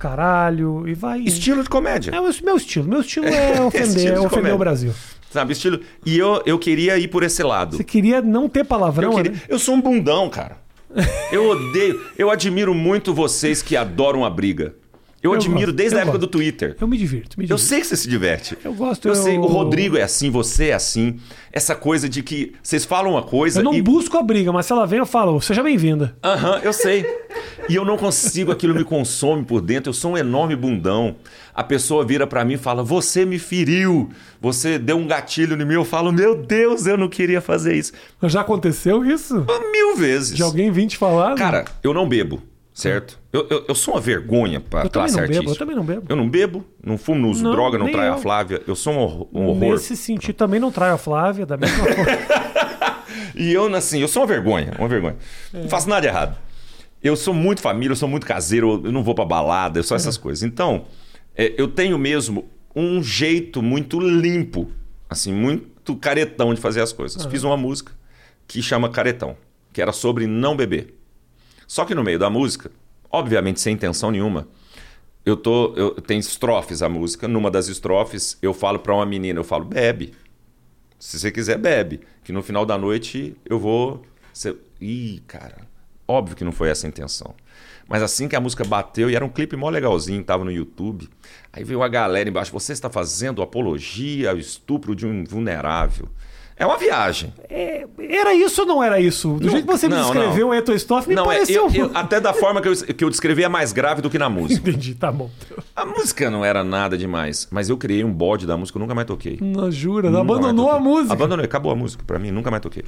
caralho, e vai. Estilo de comédia. É o meu estilo. Meu estilo é ofender, é ofender o Brasil. Sabe, estilo. E eu, eu queria ir por esse lado. Você queria não ter palavrão? Eu, queria... né? eu sou um bundão, cara. Eu odeio. Eu admiro muito vocês que adoram a briga. Eu, Eu admiro gosto, desde eu a época gosto. do Twitter. Eu me divirto, me Eu divirto. sei que você se diverte. Eu gosto, Eu, eu- sei. O Rodrigo é assim, você é assim. Essa coisa de que vocês falam uma coisa Eu não e. busco a briga, mas se ela vem, eu falo, seja bem-vinda. Aham, eu sei. E eu não consigo, aquilo me consome por dentro. Eu sou um enorme bundão. A pessoa vira pra mim e fala: Você me feriu. Você deu um gatilho em mim. Eu falo: Meu Deus, eu não queria fazer isso. Já aconteceu isso? Mil vezes. De alguém vir te falar? Cara, eu não bebo, certo? Eu, eu, eu sou uma vergonha pra eu também classe não bebo, eu também não bebo. Eu não bebo, não fumo, não uso Não, droga, não traio a eu. Flávia. Eu sou um horror. Um horror. Nesse sentido, também não traio a Flávia, da mesma forma. E eu, assim, eu sou uma vergonha, uma vergonha. É. Não faço nada de errado. Eu sou muito família, eu sou muito caseiro, eu não vou pra balada, eu sou É. essas coisas. Então, é, eu tenho mesmo um jeito muito limpo, assim, muito caretão de fazer as coisas. Fiz uma música que chama Caretão, que era sobre não beber. Só que no meio da música, obviamente sem intenção nenhuma, eu tô, eu tem estrofes a música. Numa das estrofes, eu falo pra uma menina, eu falo bebe. Se você quiser, bebe. Que no final da noite eu vou. Você... Ih, cara. Óbvio que não foi essa a intenção. Mas assim que a música bateu, e era um clipe mó legalzinho, tava no YouTube. Aí veio a galera embaixo: você está fazendo apologia ao estupro de um vulnerável. É uma viagem. É, era isso ou não era isso? Do Não, jeito que você me não, descreveu não. o Eto Stoff, me não, é, pareceu... eu, eu- até da forma que eu, que eu descrevi é mais grave do que na música. Entendi, tá bom. A música não era nada demais, mas eu criei um bode da música, eu nunca mais toquei. Não, jura, Nunca abandonou a música. Abandonei, acabou a música pra mim, nunca mais toquei.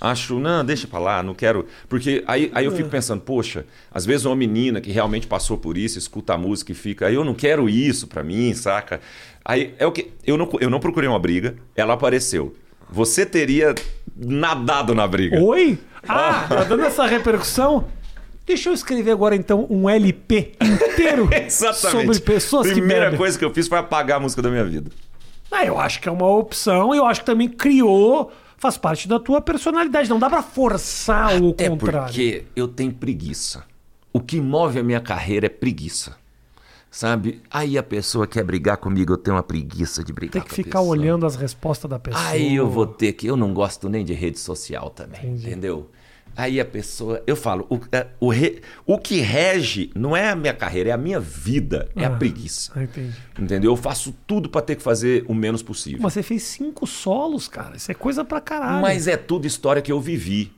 Acho, não, deixa pra lá, não quero. Porque aí, aí eu É. fico pensando, poxa, às vezes uma menina que realmente passou por isso, escuta a música e fica, eu não quero isso pra mim, saca? Aí é o que. Eu não, eu não procurei uma briga, ela apareceu. Você teria nadado na briga. Oi? Ah, tá dando essa repercussão? Deixa eu escrever agora então um LP inteiro Exatamente. sobre pessoas que Primeira coisa que eu fiz foi apagar a música da minha vida. Ah, eu acho que é uma opção e eu acho que também criou, faz parte da tua personalidade. Não dá pra forçar o É contrário. porque eu tenho preguiça. O que move a minha carreira é preguiça. Sabe? Aí a pessoa quer brigar comigo, eu tenho uma preguiça de brigar Tem que a ficar pessoa. olhando as respostas da pessoa. Aí eu vou ter que. Eu não gosto nem de rede social também, entendeu? Aí a pessoa. Eu falo, o, é, o, re- o que rege não é a minha carreira, é a minha vida, é a Ah. preguiça. Ah, entendi. Entendeu? Eu faço tudo pra ter que fazer o menos possível. Você fez cinco solos, cara. Isso é coisa pra caralho. Mas é tudo história que eu vivi.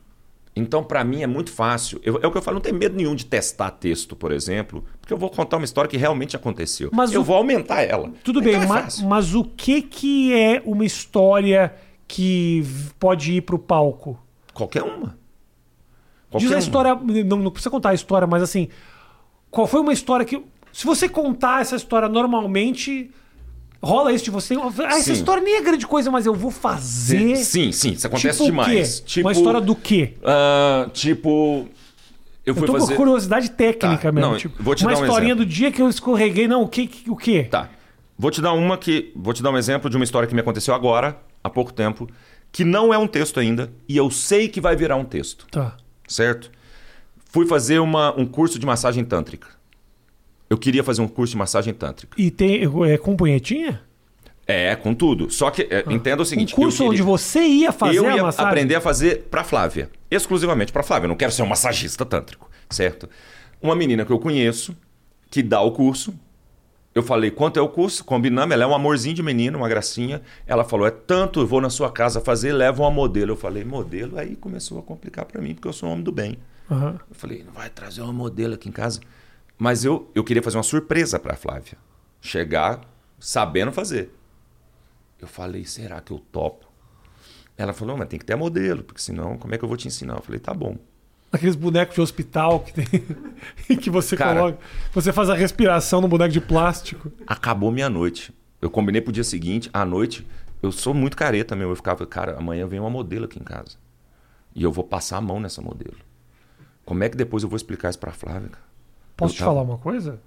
Então, pra mim, é muito fácil. Eu- é o que eu falo, não tem medo nenhum de testar texto, por exemplo, porque eu vou contar uma história que realmente aconteceu. Mas eu o- vou aumentar ela. Tudo Então bem, é ma- fácil. mas, o que que é uma história que pode ir pro palco? Qualquer uma. Diz Qualquer a uma. história, não, não precisa contar a história, mas assim, qual foi uma história que. Se você contar essa história normalmente, rola isso de você. Ah, essa história nem é grande coisa, mas eu vou fazer. Sim, sim, isso acontece tipo demais. O quê? Tipo, Uma história do quê? ah, tipo. Eu Eu fui tô fazer. com curiosidade técnica Tá, mesmo. não, tipo, vou te uma dar um historinha exemplo. do dia que eu escorreguei. Não, o que? que- O quê? Tá. Vou te dar uma que. Vou te dar um exemplo de uma história que me aconteceu agora, há pouco tempo, que não é um texto ainda, e eu sei que vai virar um texto. Tá. certo? Fui fazer uma, um curso de massagem tântrica. Eu queria fazer um curso de massagem tântrica. E tem. É com punhetinha? É, com tudo. Só que, é, entenda o seguinte... um curso eu onde queria- você ia fazer eu a ia massagem? aprender a fazer pra Flávia. Exclusivamente pra Flávia. Eu não quero ser um massagista tântrico, certo? Uma menina que eu conheço, que dá o curso. Eu falei, quanto é o curso? Combinamos. Ela é um amorzinho de menina, uma gracinha. Ela falou, é tanto, eu vou na sua casa fazer, leva uma modelo. Eu falei, modelo? Aí começou a complicar pra mim, porque eu sou um homem do bem. Aham. Eu falei, não vai trazer uma modelo aqui em casa. Mas eu, eu queria fazer uma surpresa para a Flávia. Chegar sabendo fazer. Eu falei, será que eu topo? Ela falou, mas tem que ter modelo, porque senão como é que eu vou te ensinar? Eu falei, tá bom. Aqueles bonecos de hospital que tem. que você Cara. coloca. Você faz a respiração no boneco de plástico. Acabou minha noite. Eu combinei pro dia seguinte, à noite, eu sou muito careta mesmo. Eu ficava, cara, amanhã vem uma modelo aqui em casa. E eu vou passar a mão nessa modelo. Como é que depois eu vou explicar isso pra Flávia, cara? Posso Eu te falar uma coisa?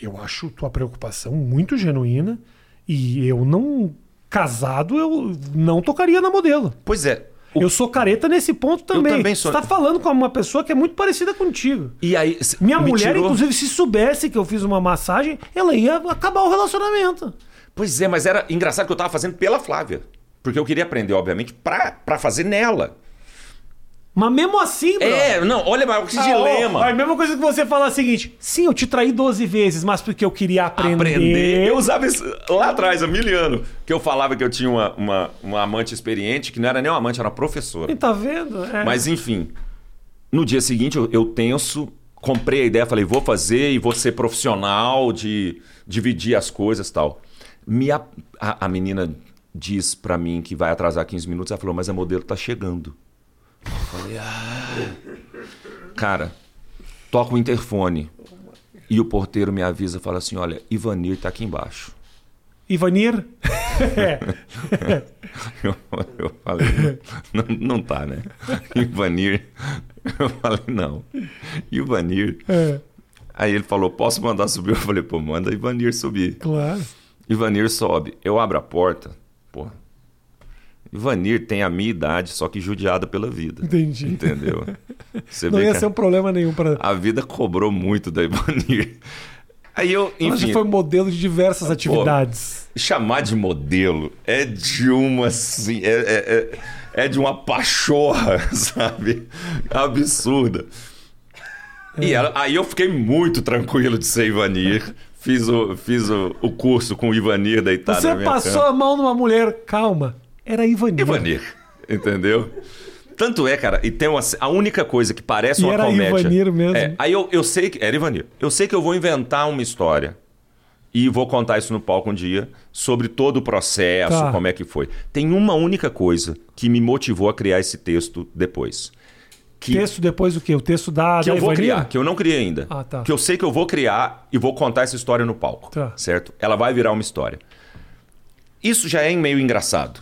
Eu acho tua preocupação muito genuína. E eu não. Casado, eu não tocaria na modelo. Pois é. o- Eu sou careta nesse ponto também. também sou. Você tá falando com uma pessoa que é muito parecida contigo. E aí, Minha mulher, tirou- inclusive, se soubesse que eu fiz uma massagem, ela ia acabar o relacionamento. Pois é, mas era engraçado que eu tava fazendo pela Flávia. Porque eu queria aprender, obviamente, pra, pra fazer nela. Mas mesmo assim, bro. É, não, olha, mas que Ah, dilema. ó, É a mesma coisa que você falar o seguinte: sim, eu te traí 12 vezes, mas porque eu queria aprender. aprender. Eu usava isso lá atrás, há mil anos, que eu falava que eu tinha uma, uma, uma amante experiente, que não era nem uma amante, era uma professora. E Tá vendo? É. Mas enfim, no dia seguinte eu, eu tenso, comprei a ideia, falei, vou fazer e vou ser profissional de dividir as coisas e tal. Me a, a, a menina diz pra mim que vai atrasar 15 minutos, ela falou, mas a modelo tá chegando. Eu falei, ah. Cara, toca o interfone. E o porteiro me avisa, fala assim, olha, Ivanir tá aqui embaixo. Ivanir? é. Eu, eu falei, não, não tá, né? Ivanir. Eu falei, não. Ivanir. é. Aí ele falou, posso mandar subir? Eu falei, pô, manda Ivanir subir. Claro. Ivanir sobe. Eu abro a porta, pô. Ivanir tem a minha idade, só que judiada pela vida. Entendi. Entendeu? Você Não ia ser um problema nenhum pra. a vida cobrou muito da Ivanir. Aí eu, Ela já enfim, foi modelo de diversas atividades. chamar de modelo é de uma assim, é, é, é- é de uma pachorra, sabe? Absurda. E ela- aí eu fiquei muito tranquilo de ser Ivanir. Fiz o, fiz o, o curso com o Ivanir deitado Você na minha passou cama. a mão numa mulher. Calma. Era Ivanir. Ivanir, entendeu? Tanto é, cara, e tem uma, a única coisa que parece E uma era comédia. Ivanir mesmo? É, aí eu, eu sei que. Era Ivanir. Eu sei que eu vou inventar uma história. E vou contar isso no palco um dia, sobre todo o processo, Tá. como é que foi. Tem uma única coisa que me motivou a criar esse texto depois. Que, Texto depois do quê? O texto da, que da eu vou Ivanir? criar, que eu não criei ainda. Ah, tá. Que eu sei que eu vou criar e vou contar essa história no palco. Tá. Certo? Ela vai virar uma história. Isso já é meio engraçado.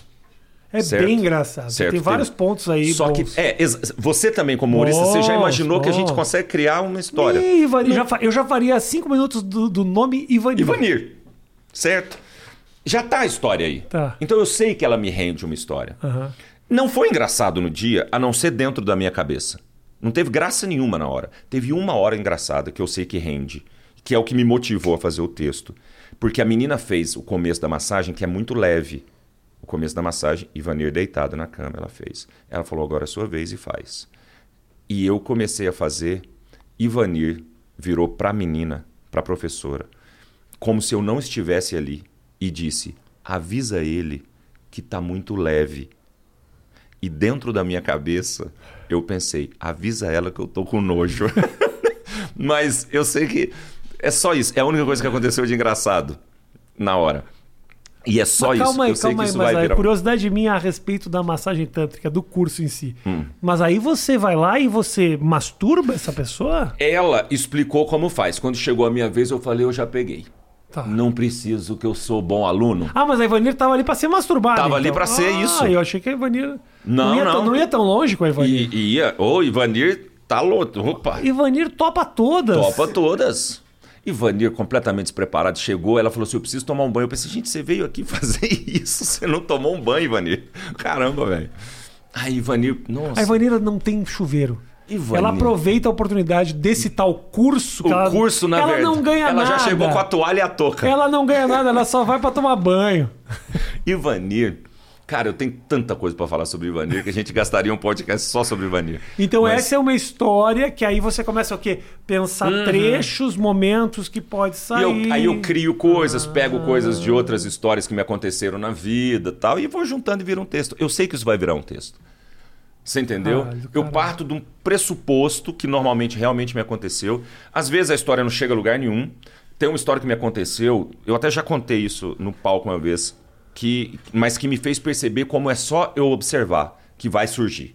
É Certo. bem engraçado. Certo, Tem vários pontos aí. Só que, bons. é, ex- você também, como humorista, você já imaginou que a gente consegue criar uma história. Ih, Ivanir, já eu já faria cinco minutos do, do nome Ivanir. Ivanir, certo? Já tá a história aí. Tá. Então eu sei que ela me rende uma história. Aham. Não foi engraçado no dia, a não ser dentro da minha cabeça. Não teve graça nenhuma na hora. Teve uma hora engraçada que eu sei que rende, que é o que me motivou a fazer o texto. Porque a menina fez o começo da massagem, que é muito leve. O começo da massagem, Ivanir deitado na cama, ela fez. Ela falou, agora é sua vez e faz. E eu comecei a fazer, Ivanir virou pra menina, pra professora, como se eu não estivesse ali e disse: avisa ele que tá muito leve. E dentro da minha cabeça, eu pensei: avisa ela que eu tô com nojo. Mas eu sei que é só isso. É a única coisa que aconteceu de engraçado na hora. E é só Mas isso. calma aí, eu sei calma que aí, isso mas vai a virar. um curiosidade minha a respeito da massagem tântrica, do curso em si. Hum. Mas aí você vai lá e você masturba essa pessoa? Ela explicou como faz. Quando chegou a minha vez, eu falei: eu já peguei. Tá. Não preciso, que eu sou bom aluno. Ah, mas a Ivanir tava ali pra ser masturbada. Tava ali então. pra ser ah, isso. eu achei que a Ivanir. Não, ia, não. Tão, não ia tão longe com a Ivanir. E, e ia. Ô, Ivanir tá louco. Opa! Ivanir topa todas. Topa todas. Ivanir, completamente despreparado, chegou. Ela falou assim: Eu preciso tomar um banho. Eu pensei: Gente, você veio aqui fazer isso. Você não tomou um banho, Ivanir. Caramba, velho. Aí, Ivanir, nossa. A Ivanir não tem chuveiro. Ivanir. Ela aproveita a oportunidade desse tal curso. O ela, curso, na ela verdade. não ganha ela nada. já chegou com a toalha e a touca. Ela não ganha nada, ela só vai pra tomar banho. Ivanir. Cara, eu tenho tanta coisa pra falar sobre Ivanir que a gente gastaria um podcast só sobre Ivanir. Então Mas- essa é uma história que aí você começa o quê? Pensar trechos, momentos que pode Uhum. E sair. eu- aí eu crio coisas, pego coisas de outras histórias que me aconteceram na vida tal, e vou juntando e vira um texto. Eu sei que isso vai virar um texto. Você entendeu? Caralho, eu parto de um pressuposto que normalmente realmente me aconteceu. Às vezes a história não chega a lugar nenhum. Tem uma história que me aconteceu, eu até já contei isso no palco uma vez, que, mas que me fez perceber como é só eu observar que vai surgir.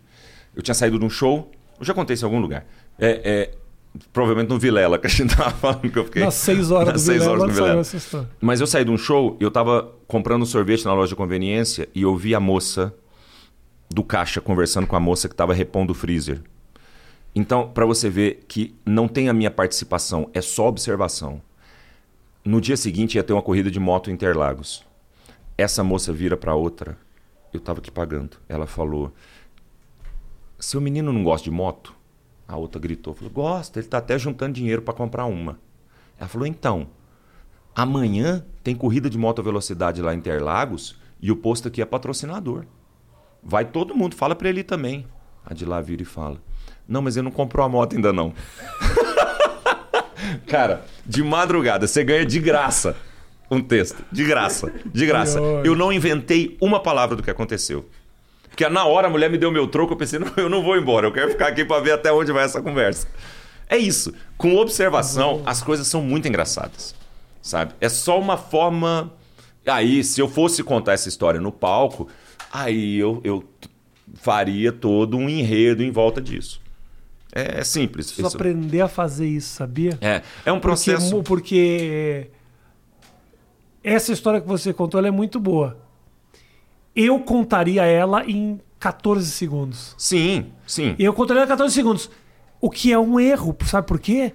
Eu tinha saído de um show, eu já contei isso em algum lugar. É, é, provavelmente no Vilela, que a gente tava falando que eu fiquei. Nas seis horas Nas do seis Vilela, horas do saiu Vilela. Mas eu saí de um show, eu tava comprando um sorvete na loja de conveniência e eu vi a moça do caixa conversando com a moça que tava repondo o freezer. Então, para você ver que não tem a minha participação, é só observação. No dia seguinte ia ter uma corrida de moto em Interlagos. Essa moça vira para outra. Eu tava aqui pagando. Ela falou: "Seu menino não gosta de moto?" A outra gritou, falou: "Gosta, ele tá até juntando dinheiro para comprar uma." Ela falou: "Então, Amanhã tem corrida de moto velocidade lá em Interlagos e o posto aqui é patrocinador. Vai todo mundo, fala pra ele também. A de lá vira e fala: Não, mas ele não comprou a moto ainda não. Cara, de madrugada, você ganha de graça um texto. De graça. De graça. Eu não inventei uma palavra do que aconteceu. Porque na hora a mulher me deu meu troco, eu pensei, não, eu não vou embora, eu quero ficar aqui para ver até onde vai essa conversa. É isso. Com observação, as coisas são muito engraçadas. Sabe? É só uma forma. Aí, se eu fosse contar essa história no palco, aí eu, eu faria todo um enredo em volta disso. É, é simples. Preciso aprender a fazer isso, sabia? É, é um processo. Porque, porque essa história que você contou é muito boa. Eu contaria ela em 14 segundos. Sim, sim. Eu contaria em 14 segundos. O que é um erro, sabe por quê?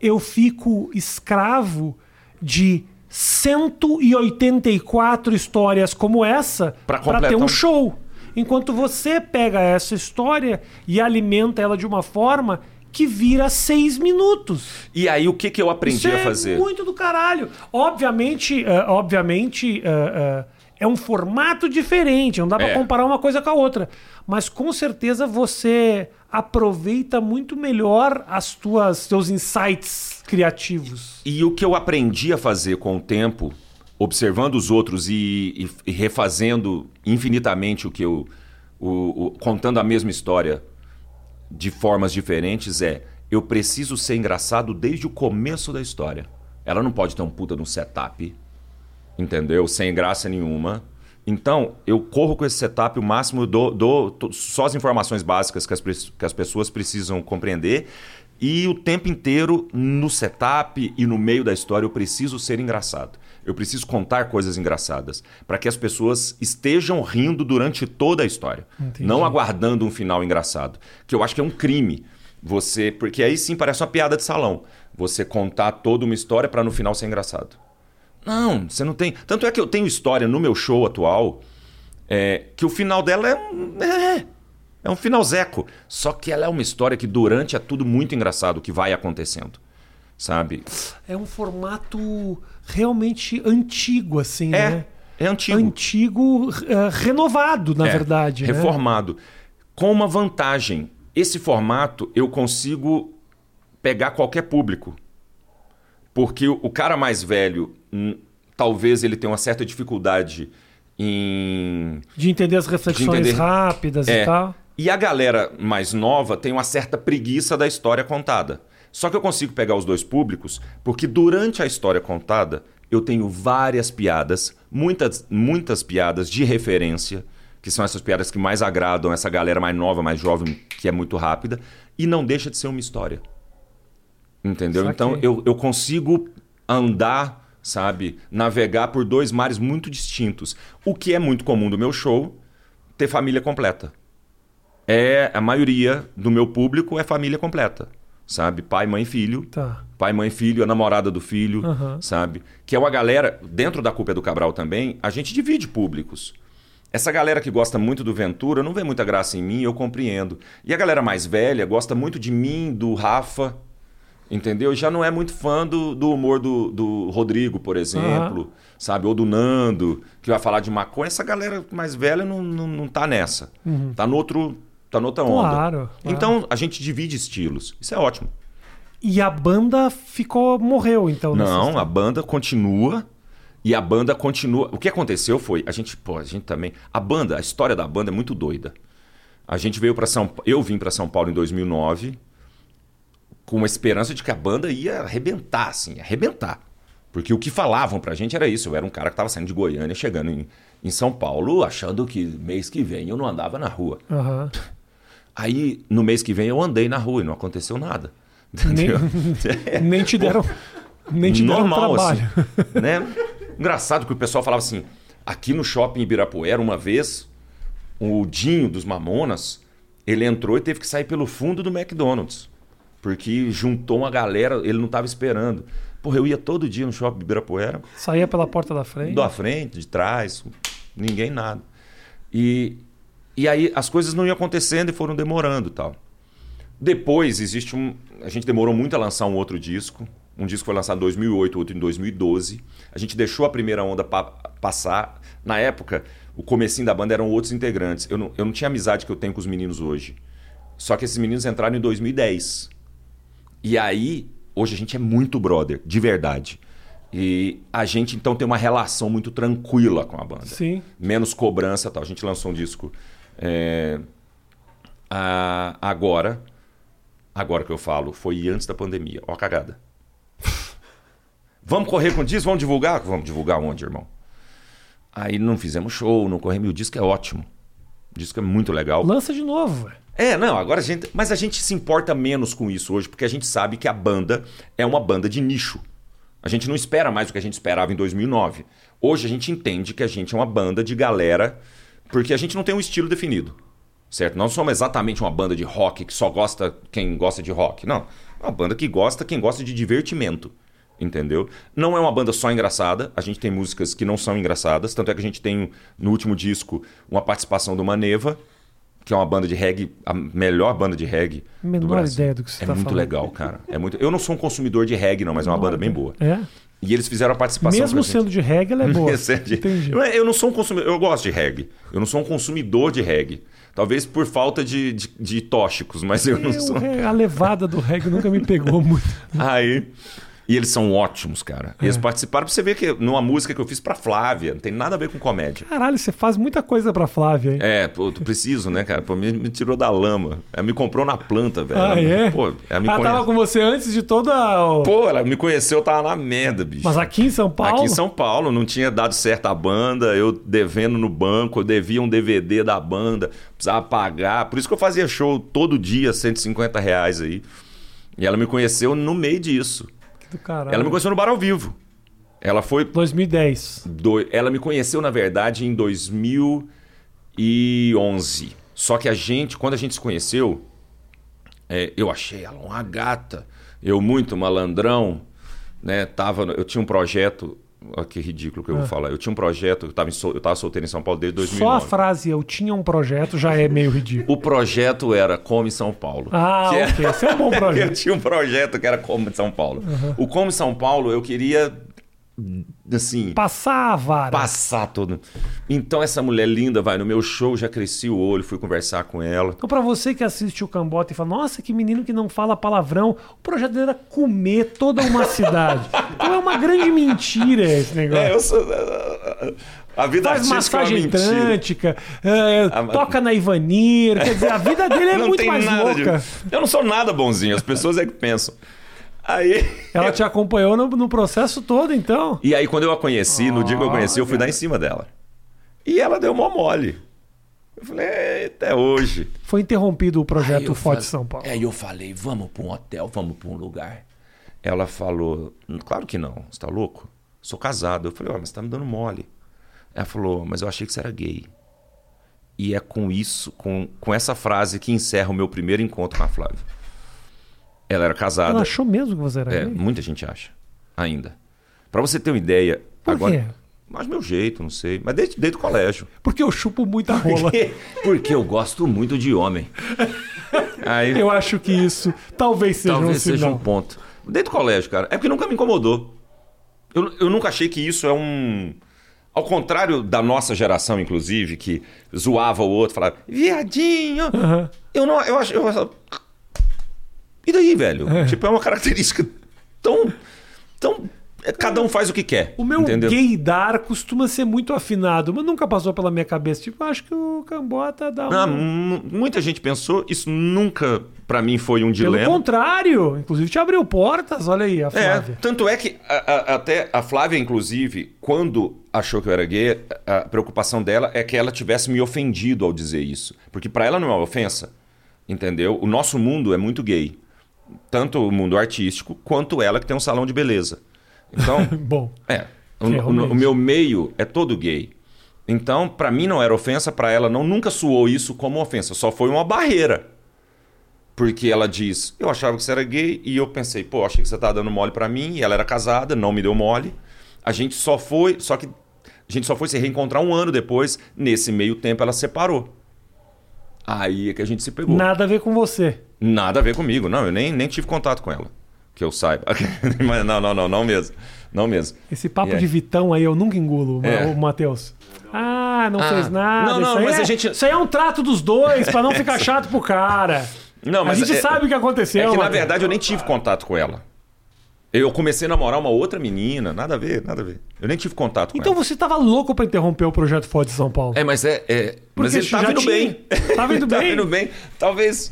Eu fico escravo de 184 histórias como essa para ter um show. Enquanto você pega essa história e alimenta ela de uma forma que vira seis minutos. E aí o que, que eu aprendi Isso a fazer? É muito do caralho. Obviamente, uh, obviamente uh, uh, é um formato diferente, não dá para é. comparar uma coisa com a outra. Mas com certeza você aproveita muito melhor as tuas teus insights criativos. E, e o que eu aprendi a fazer com o tempo observando os outros e, e, e refazendo infinitamente o que eu. O, o, contando a mesma história de formas diferentes é eu preciso ser engraçado desde o começo da história. Ela não pode ter um puta no setup, entendeu? Sem graça nenhuma. Então, eu corro com esse setup o máximo, dou, dou só as informações básicas que as, que as pessoas precisam compreender. E o tempo inteiro, no setup e no meio da história, eu preciso ser engraçado. Eu preciso contar coisas engraçadas para que as pessoas estejam rindo durante toda a história, Entendi. não aguardando um final engraçado, que eu acho que é um crime. Você, porque aí sim parece uma piada de salão. Você contar toda uma história para no final ser engraçado. Não, você não tem. Tanto é que eu tenho história no meu show atual é, que o final dela é um, é, é um final zeco. Só que ela é uma história que durante é tudo muito engraçado o que vai acontecendo sabe? É um formato realmente antigo, assim, é, né? É antigo. Antigo, uh, renovado, na é, verdade. Né? Reformado. Né? Com uma vantagem. Esse formato eu consigo pegar qualquer público. Porque o, cara mais velho, talvez ele tenha uma certa dificuldade em. De entender as reflexões entender... rápidas é. e tal. E a galera mais nova tem uma certa preguiça da história contada. Só que eu consigo pegar os dois públicos porque durante a história contada eu tenho várias piadas, muitas, muitas piadas de referência, que são essas piadas que mais agradam essa galera mais nova, mais jovem, que é muito rápida, e não deixa de ser uma história. Entendeu? Então eu, eu consigo andar, sabe, navegar por dois mares muito distintos. O que é muito comum do meu show, ter família completa. É a maioria do meu público é família completa sabe? Pai, mãe, filho. Tá. Pai, mãe, filho, a namorada do filho, uhum. sabe? Que é uma galera, dentro da Culpa é do Cabral também, a gente divide públicos. Essa galera que gosta muito do Ventura não vê muita graça em mim, eu compreendo. E a galera mais velha gosta muito de mim, do Rafa, entendeu? Já não é muito fã do, do humor do, do Rodrigo, por exemplo, uhum. sabe? Ou do Nando, que vai falar de maconha. Essa galera mais velha não, não, não tá nessa. Uhum. Tá no outro tá noutra onda. Claro, Então a gente divide estilos. Isso é ótimo. E a banda ficou. morreu, então? Não, a banda continua. E a banda continua. O que aconteceu foi. A gente, pô, a gente também. A banda, a história da banda é muito doida. A gente veio para São Eu vim para São Paulo em 2009 com a esperança de que a banda ia arrebentar, assim, arrebentar. Porque o que falavam pra gente era isso. Eu era um cara que tava saindo de Goiânia, chegando em, em São Paulo, achando que mês que vem eu não andava na rua. Uhum. Aí, no mês que vem, eu andei na rua e não aconteceu nada. Nem, nem te deram, nem te deram Normal, trabalho. Assim, né? Engraçado que o pessoal falava assim, aqui no shopping Ibirapuera, uma vez, o Dinho dos Mamonas, ele entrou e teve que sair pelo fundo do McDonald's. Porque juntou uma galera, ele não estava esperando. Porra, eu ia todo dia no shopping Ibirapuera. Saía pela porta da frente? Da frente, de trás, ninguém nada. E e aí as coisas não iam acontecendo e foram demorando tal. Depois existe um. A gente demorou muito a lançar um outro disco. Um disco foi lançado em 2008, outro em 2012. A gente deixou a primeira onda pa passar. Na época, o comecinho da banda eram outros integrantes. Eu não, eu não tinha amizade que eu tenho com os meninos hoje. Só que esses meninos entraram em 2010. E aí, hoje a gente é muito brother, de verdade. E a gente então tem uma relação muito tranquila com a banda. Sim. Menos cobrança e tal. A gente lançou um disco é, a- agora. Agora que eu falo, foi antes da pandemia. Ó a cagada. vamos correr com o disco? Vamos divulgar? Vamos divulgar onde, irmão? Aí não fizemos show, não corremos. E o disco é ótimo. O disco é muito legal. Lança de novo, velho. É, não, agora a gente. Mas a gente se importa menos com isso hoje, porque a gente sabe que a banda é uma banda de nicho. A gente não espera mais do que a gente esperava em 2009. Hoje a gente entende que a gente é uma banda de galera, porque a gente não tem um estilo definido. Certo? Não somos exatamente uma banda de rock que só gosta quem gosta de rock. Não. É uma banda que gosta quem gosta de divertimento. Entendeu? Não é uma banda só engraçada. A gente tem músicas que não são engraçadas. Tanto é que a gente tem no último disco uma participação do Maneva, que é uma banda de reggae, a melhor banda de reggae. do Menor Brasil. ideia do que você É tá muito falando. legal, cara. É muito... Eu não sou um consumidor de reggae, não, mas é uma banda bem boa. É. E eles fizeram a participação. Mesmo sendo de reggae, ela é boa. Entendi. Eu, eu não sou um consumidor. Eu gosto de reggae. Eu não sou um consumidor de reggae. Talvez por falta de, de, de tóxicos, mas eu não Eu- sou. a levada do reggae nunca me pegou muito. Aí. E eles são ótimos, cara. E Eles É. participaram pra você ver que numa música que eu fiz pra Flávia, não tem nada a ver com comédia. Caralho, você faz muita coisa pra Flávia, hein? É, pô, eu preciso, né, cara? Pô, me, me tirou da lama. Ela me comprou na planta, velho. Ah, Ela- é? Pô, ela me Ela conhece. tava com você antes de toda. Pô, ela me conheceu, eu tava na merda, bicho. Mas aqui em São Paulo. Aqui em São Paulo, não tinha dado certo a banda, eu devendo no banco, eu devia um DVD da banda, precisava pagar. Por isso que eu fazia show todo dia, 150 reais aí. E ela me conheceu no meio disso. Do caralho. Ela me conheceu no bar ao vivo. Ela foi. 2010. do- Ela me conheceu, na verdade, em 2011. Só que a gente, quando a gente se conheceu, é, eu achei ela uma gata. Eu, muito malandrão, né? Tava, eu tinha um projeto. Olha que ridículo que eu vou falar. Eu tinha um projeto, eu estava eu tava solteiro em São Paulo desde Só a 2009. frase eu tinha um projeto já é meio ridículo. O projeto era Come São Paulo. Ah, Que era- ok. Esse é um bom Eu projeto. tinha um projeto que era Come São Paulo. O Come São Paulo eu queria, assim, Passar a vara. passar todo. Então essa mulher linda vai no meu show, já cresci o olho, fui conversar com ela. Então, pra você que assiste o Cambota e fala, nossa, que menino que não fala palavrão, o projeto dele era comer toda uma cidade. Então é uma grande mentira esse negócio. É, eu sou. A vida Faz é massagem mentira. trântica, é, mas- toca na Ivanir, quer dizer, a vida dele é não muito mais nada de- louca. Eu não sou nada bonzinho, as pessoas é que pensam. Aí. Ela te acompanhou no, no processo todo, então. E aí, quando eu a conheci, no dia que eu conheci, eu fui dar em cima dela. E ela deu mó mole. Eu falei, "É, até hoje. Foi interrompido o projeto Forte São Paulo. Aí eu falei, vamos pra um hotel, vamos pra um lugar. Ela falou, claro que não, você tá louco? Sou casado. Eu falei, ó, mas você tá me dando mole. Ela falou, mas eu achei que você era gay. E é com isso, com, com essa frase que encerra o meu primeiro encontro com a Flávia. Ela era casada. Ela achou mesmo que você era É, gay? muita gente acha. Ainda. Pra você ter uma ideia. Por agora, quê? Mas meu jeito, não sei. Mas desde, desde o colégio. Porque eu chupo muita rola. Porque eu gosto muito de homem. Aí, Eu acho que isso talvez seja talvez um seja sinal. um ponto. Desde o colégio, cara. É porque nunca me incomodou. Eu, eu nunca achei que isso é um. Ao contrário da nossa geração, inclusive, que zoava o outro, falava, viadinho. Aham. Eu não. Eu acho. Eu, acho- e daí, velho? Tipo, é uma característica tão. tão. é, Cada um faz o que quer. O meu entendeu? gaydar costuma ser muito afinado, mas nunca passou pela minha cabeça. Tipo, acho que o Cambota dá Ah, um... mu- muita gente pensou, isso nunca pra mim foi um Pelo dilema. contrário, inclusive te abriu portas, olha aí, a É, Flávia. tanto é que a- a- até a Flávia, inclusive, quando achou que eu era gay, a a preocupação dela é que ela tivesse me ofendido ao dizer isso. Porque pra ela não é uma ofensa, entendeu? O nosso mundo é muito gay. Tanto o mundo artístico, quanto ela que tem um salão de beleza. Então, Bom, é. O, o- o meu meio é todo gay. Então, pra mim não era ofensa, pra ela não nunca soou isso como ofensa, só foi uma barreira. Porque ela diz, eu achava que você era gay e eu pensei, pô, achei que você tá dando mole pra mim, e ela era casada, não me deu mole. A gente só foi, só que a gente só foi se reencontrar um ano depois, nesse meio tempo ela separou. Aí é que a gente se pegou. nada a ver com você. Nada a ver comigo, não, eu nem, nem tive contato com ela, que eu saiba. Não, não, não, não mesmo. Não mesmo. Esse papo de Vitão aí eu nunca engulo, É. o Matheus. Ah, não Ah, fez nada. não, não, mas é, a gente- Isso aí é um trato dos dois, pra não ficar chato pro cara. Não, mas a gente é- sabe o que aconteceu. É que, na verdade, eu nem tive contato com ela. Eu comecei a namorar uma outra menina, nada a ver, nada a ver. Eu nem tive contato com Então ela. você tava louco pra interromper o projeto Foda de São Paulo. É, mas é. é mas ele tá já vindo tinha. bem. Tava indo tá bem. indo bem. Talvez.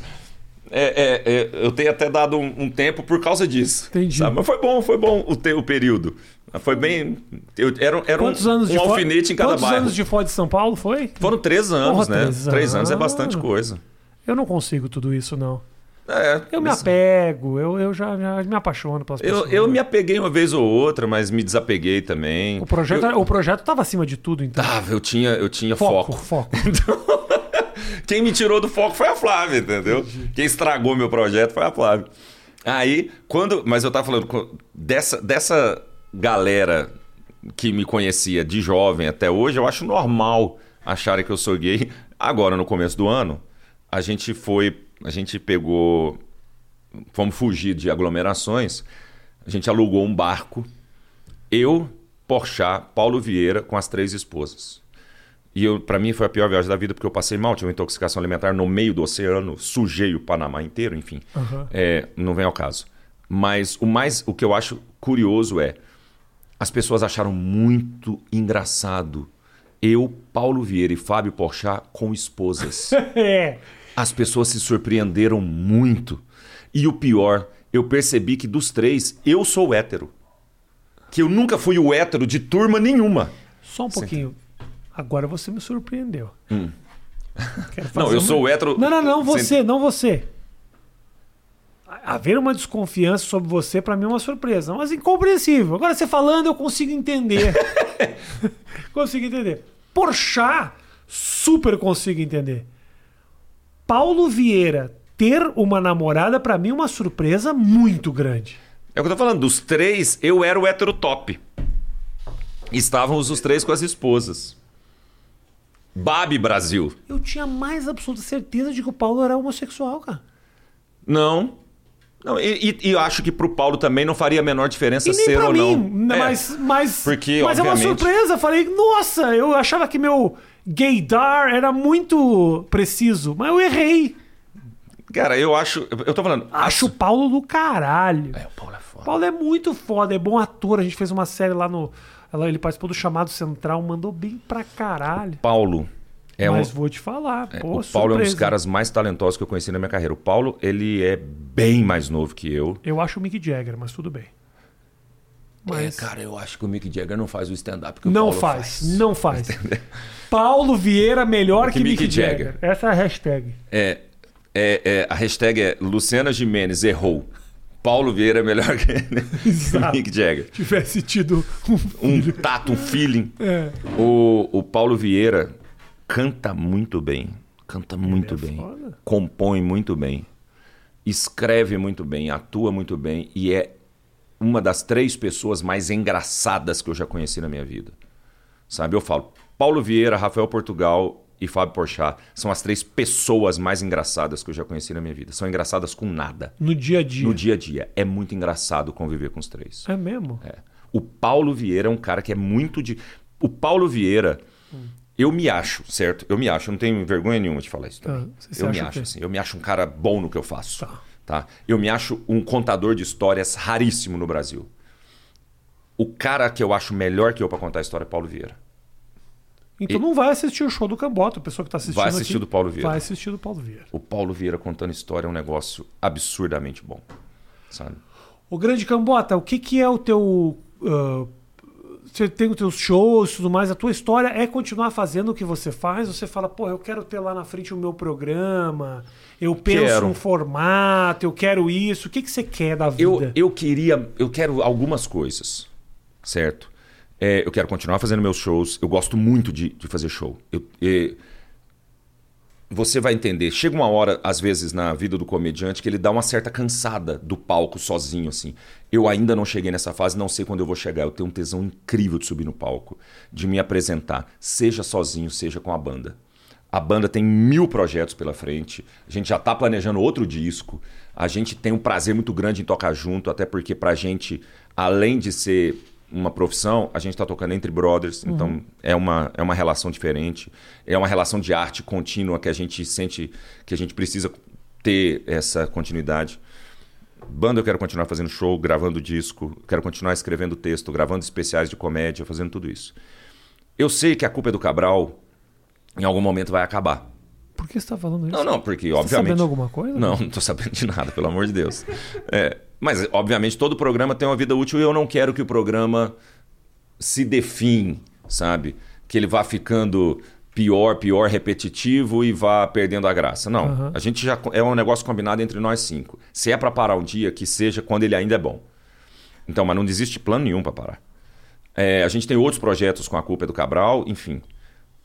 é, é, é, eu tenha até dado um, um tempo por causa disso. Entendi. sabe? Mas foi bom, foi bom o, te- o período. Foi bem. Eu, era era um, Quantos anos um de alfinete em cada Quantos bairro. anos de Foda de São Paulo foi? Foram três anos, Porra, né? três Três anos é anos. bastante coisa. Eu não consigo tudo isso, não. É, Eu me apego, eu, eu já, já me apaixono pelas eu, pessoas. eu me apeguei uma vez ou outra, mas me desapeguei também. O projeto, eu, o projeto tava acima de tudo, então. Tava, eu tinha, eu tinha foco, foco. foco. Quem me tirou do foco foi a Flávia, entendeu? Quem estragou meu projeto foi a Flávia. Aí, quando. Mas eu tava falando dessa, dessa galera que me conhecia de jovem até hoje, eu acho normal acharem que eu sou gay. Agora, no começo do ano, a gente foi. A gente pegou. Fomos fugir de aglomerações. A gente alugou um barco. Eu, Porchat, Paulo Vieira com as três esposas. E eu, para mim foi a pior viagem da vida porque eu passei mal, tive uma intoxicação alimentar no meio do oceano, sujei o Panamá inteiro, enfim. Aham. É, não vem ao caso. Mas o mais, o que eu acho curioso é, as pessoas acharam muito engraçado eu, Paulo Vieira e Fábio Porchat com esposas. é. As pessoas se surpreenderam muito. E o pior, eu percebi que dos três, eu sou hétero. Que eu nunca fui o hétero de turma nenhuma. Só um pouquinho. Agora você me surpreendeu. Hum. Não, eu uma- sou o hétero. Não, não, não, você, não você. Haver uma desconfiança sobre você, pra mim, é uma surpresa. Mas incompreensível. Agora, você falando, eu consigo entender. consigo entender. Porchat, super consigo entender. Paulo Vieira ter uma namorada, pra mim, é uma surpresa muito grande. É o que eu tô falando, dos três, eu era o hétero top. Estávamos os três com as esposas. Babi Brasil. Eu tinha mais absoluta certeza de que o Paulo era homossexual, cara. Não. Não, e, e- e eu acho que pro Paulo também não faria a menor diferença E nem ser pra ou mim, não. É. mas, mas, Porque, mas é uma surpresa. Eu Falei, nossa, eu achava que meu gaydar era muito preciso, mas eu errei. Cara, eu acho. Eu tô falando. Acho o Paulo do caralho. É, o Paulo é foda. Paulo é muito foda, é bom ator. A gente fez uma série lá no. Ele participou do chamado Central, mandou bem pra caralho. Paulo é mas um. vou te falar, é, pô, o Paulo é um dos caras mais talentosos que eu conheci na minha carreira. O Paulo, ele é bem mais novo que eu. Eu acho o Mick Jagger, mas tudo bem. Mas É, cara, eu acho que o Mick Jagger não faz o stand-up que o não Paulo faz, não faz. Paulo Vieira melhor que, Que Mick, Mick Jagger. Jagger. Essa é a hashtag. É, é, é, a hashtag é Luciana Jimenez errou. Paulo Vieira é melhor que. Mick Jagger. Tivesse tido um Um tato, um feeling. É. O, o Paulo Vieira canta muito bem. Canta muito é bem. foda. Compõe muito bem. Escreve muito bem. Atua muito bem. E é uma das três pessoas mais engraçadas que eu já conheci na minha vida. Sabe? Eu falo, Paulo Vieira, Rafael Portugal e Fábio Porchat são as três pessoas mais engraçadas que eu já conheci na minha vida. São engraçadas com nada. no dia a dia. No dia a dia. É muito engraçado conviver com os três. É mesmo? É. O Paulo Vieira é um cara que é muito de. O Paulo Vieira, eu me acho, certo? Eu me acho, eu não tenho vergonha nenhuma de falar isso. Ah, eu me acho, assim. Eu me acho um cara bom no que eu faço. Tá. Tá. Eu me acho um contador de histórias raríssimo no Brasil. O cara que eu acho melhor que eu pra contar a história é Paulo Vieira. Então não vai assistir o show do Cambota, a pessoa que tá assistindo Vai assistir aqui, do Paulo Vieira. Vai assistir do Paulo Vieira. O Paulo Vieira contando história é um negócio absurdamente bom. Sabe? O grande Cambota, o que que é o teu... ah, você tem os teus shows e tudo mais, a tua história é continuar fazendo o que você faz? Você fala, pô, eu quero ter lá na frente o meu programa, eu penso Quero. um formato, eu quero isso. O que que você quer da vida? Eu, eu queria, eu quero algumas coisas, certo? É, eu quero continuar fazendo meus shows. Eu gosto muito de, de fazer show. Eu- é, você vai entender. Chega uma hora, às vezes, na vida do comediante, que ele dá uma certa cansada do palco sozinho, assim. Eu ainda não cheguei nessa fase, não sei quando eu vou chegar. Eu tenho um tesão incrível de subir no palco, de me apresentar, seja sozinho, seja com a banda. A banda tem mil projetos pela frente. A gente já está planejando outro disco. A gente tem um prazer muito grande em tocar junto, até porque pra gente, além de ser uma profissão, a gente está tocando entre brothers, então é uma, é uma relação diferente. É uma relação de arte contínua que a gente sente que a gente precisa ter essa continuidade. Banda, eu quero continuar fazendo show, gravando disco, quero continuar escrevendo texto, gravando especiais de comédia, fazendo tudo isso. Eu sei que a culpa é do Cabral, em algum momento vai acabar. Por que você está falando isso? Não, não, porque Você tá obviamente. sabendo alguma coisa? Não, não tô sabendo de nada, pelo amor de Deus. É, mas, obviamente, todo programa tem uma vida útil e eu não quero que o programa se define, sabe? Que ele vá ficando pior, pior, repetitivo e vá perdendo a graça. Não. Aham. A gente já é um negócio combinado entre nós cinco. Se é para parar um dia, que seja quando ele ainda é bom. Então, mas não existe plano nenhum para parar. É, a gente tem outros projetos com a culpa é do Cabral, enfim.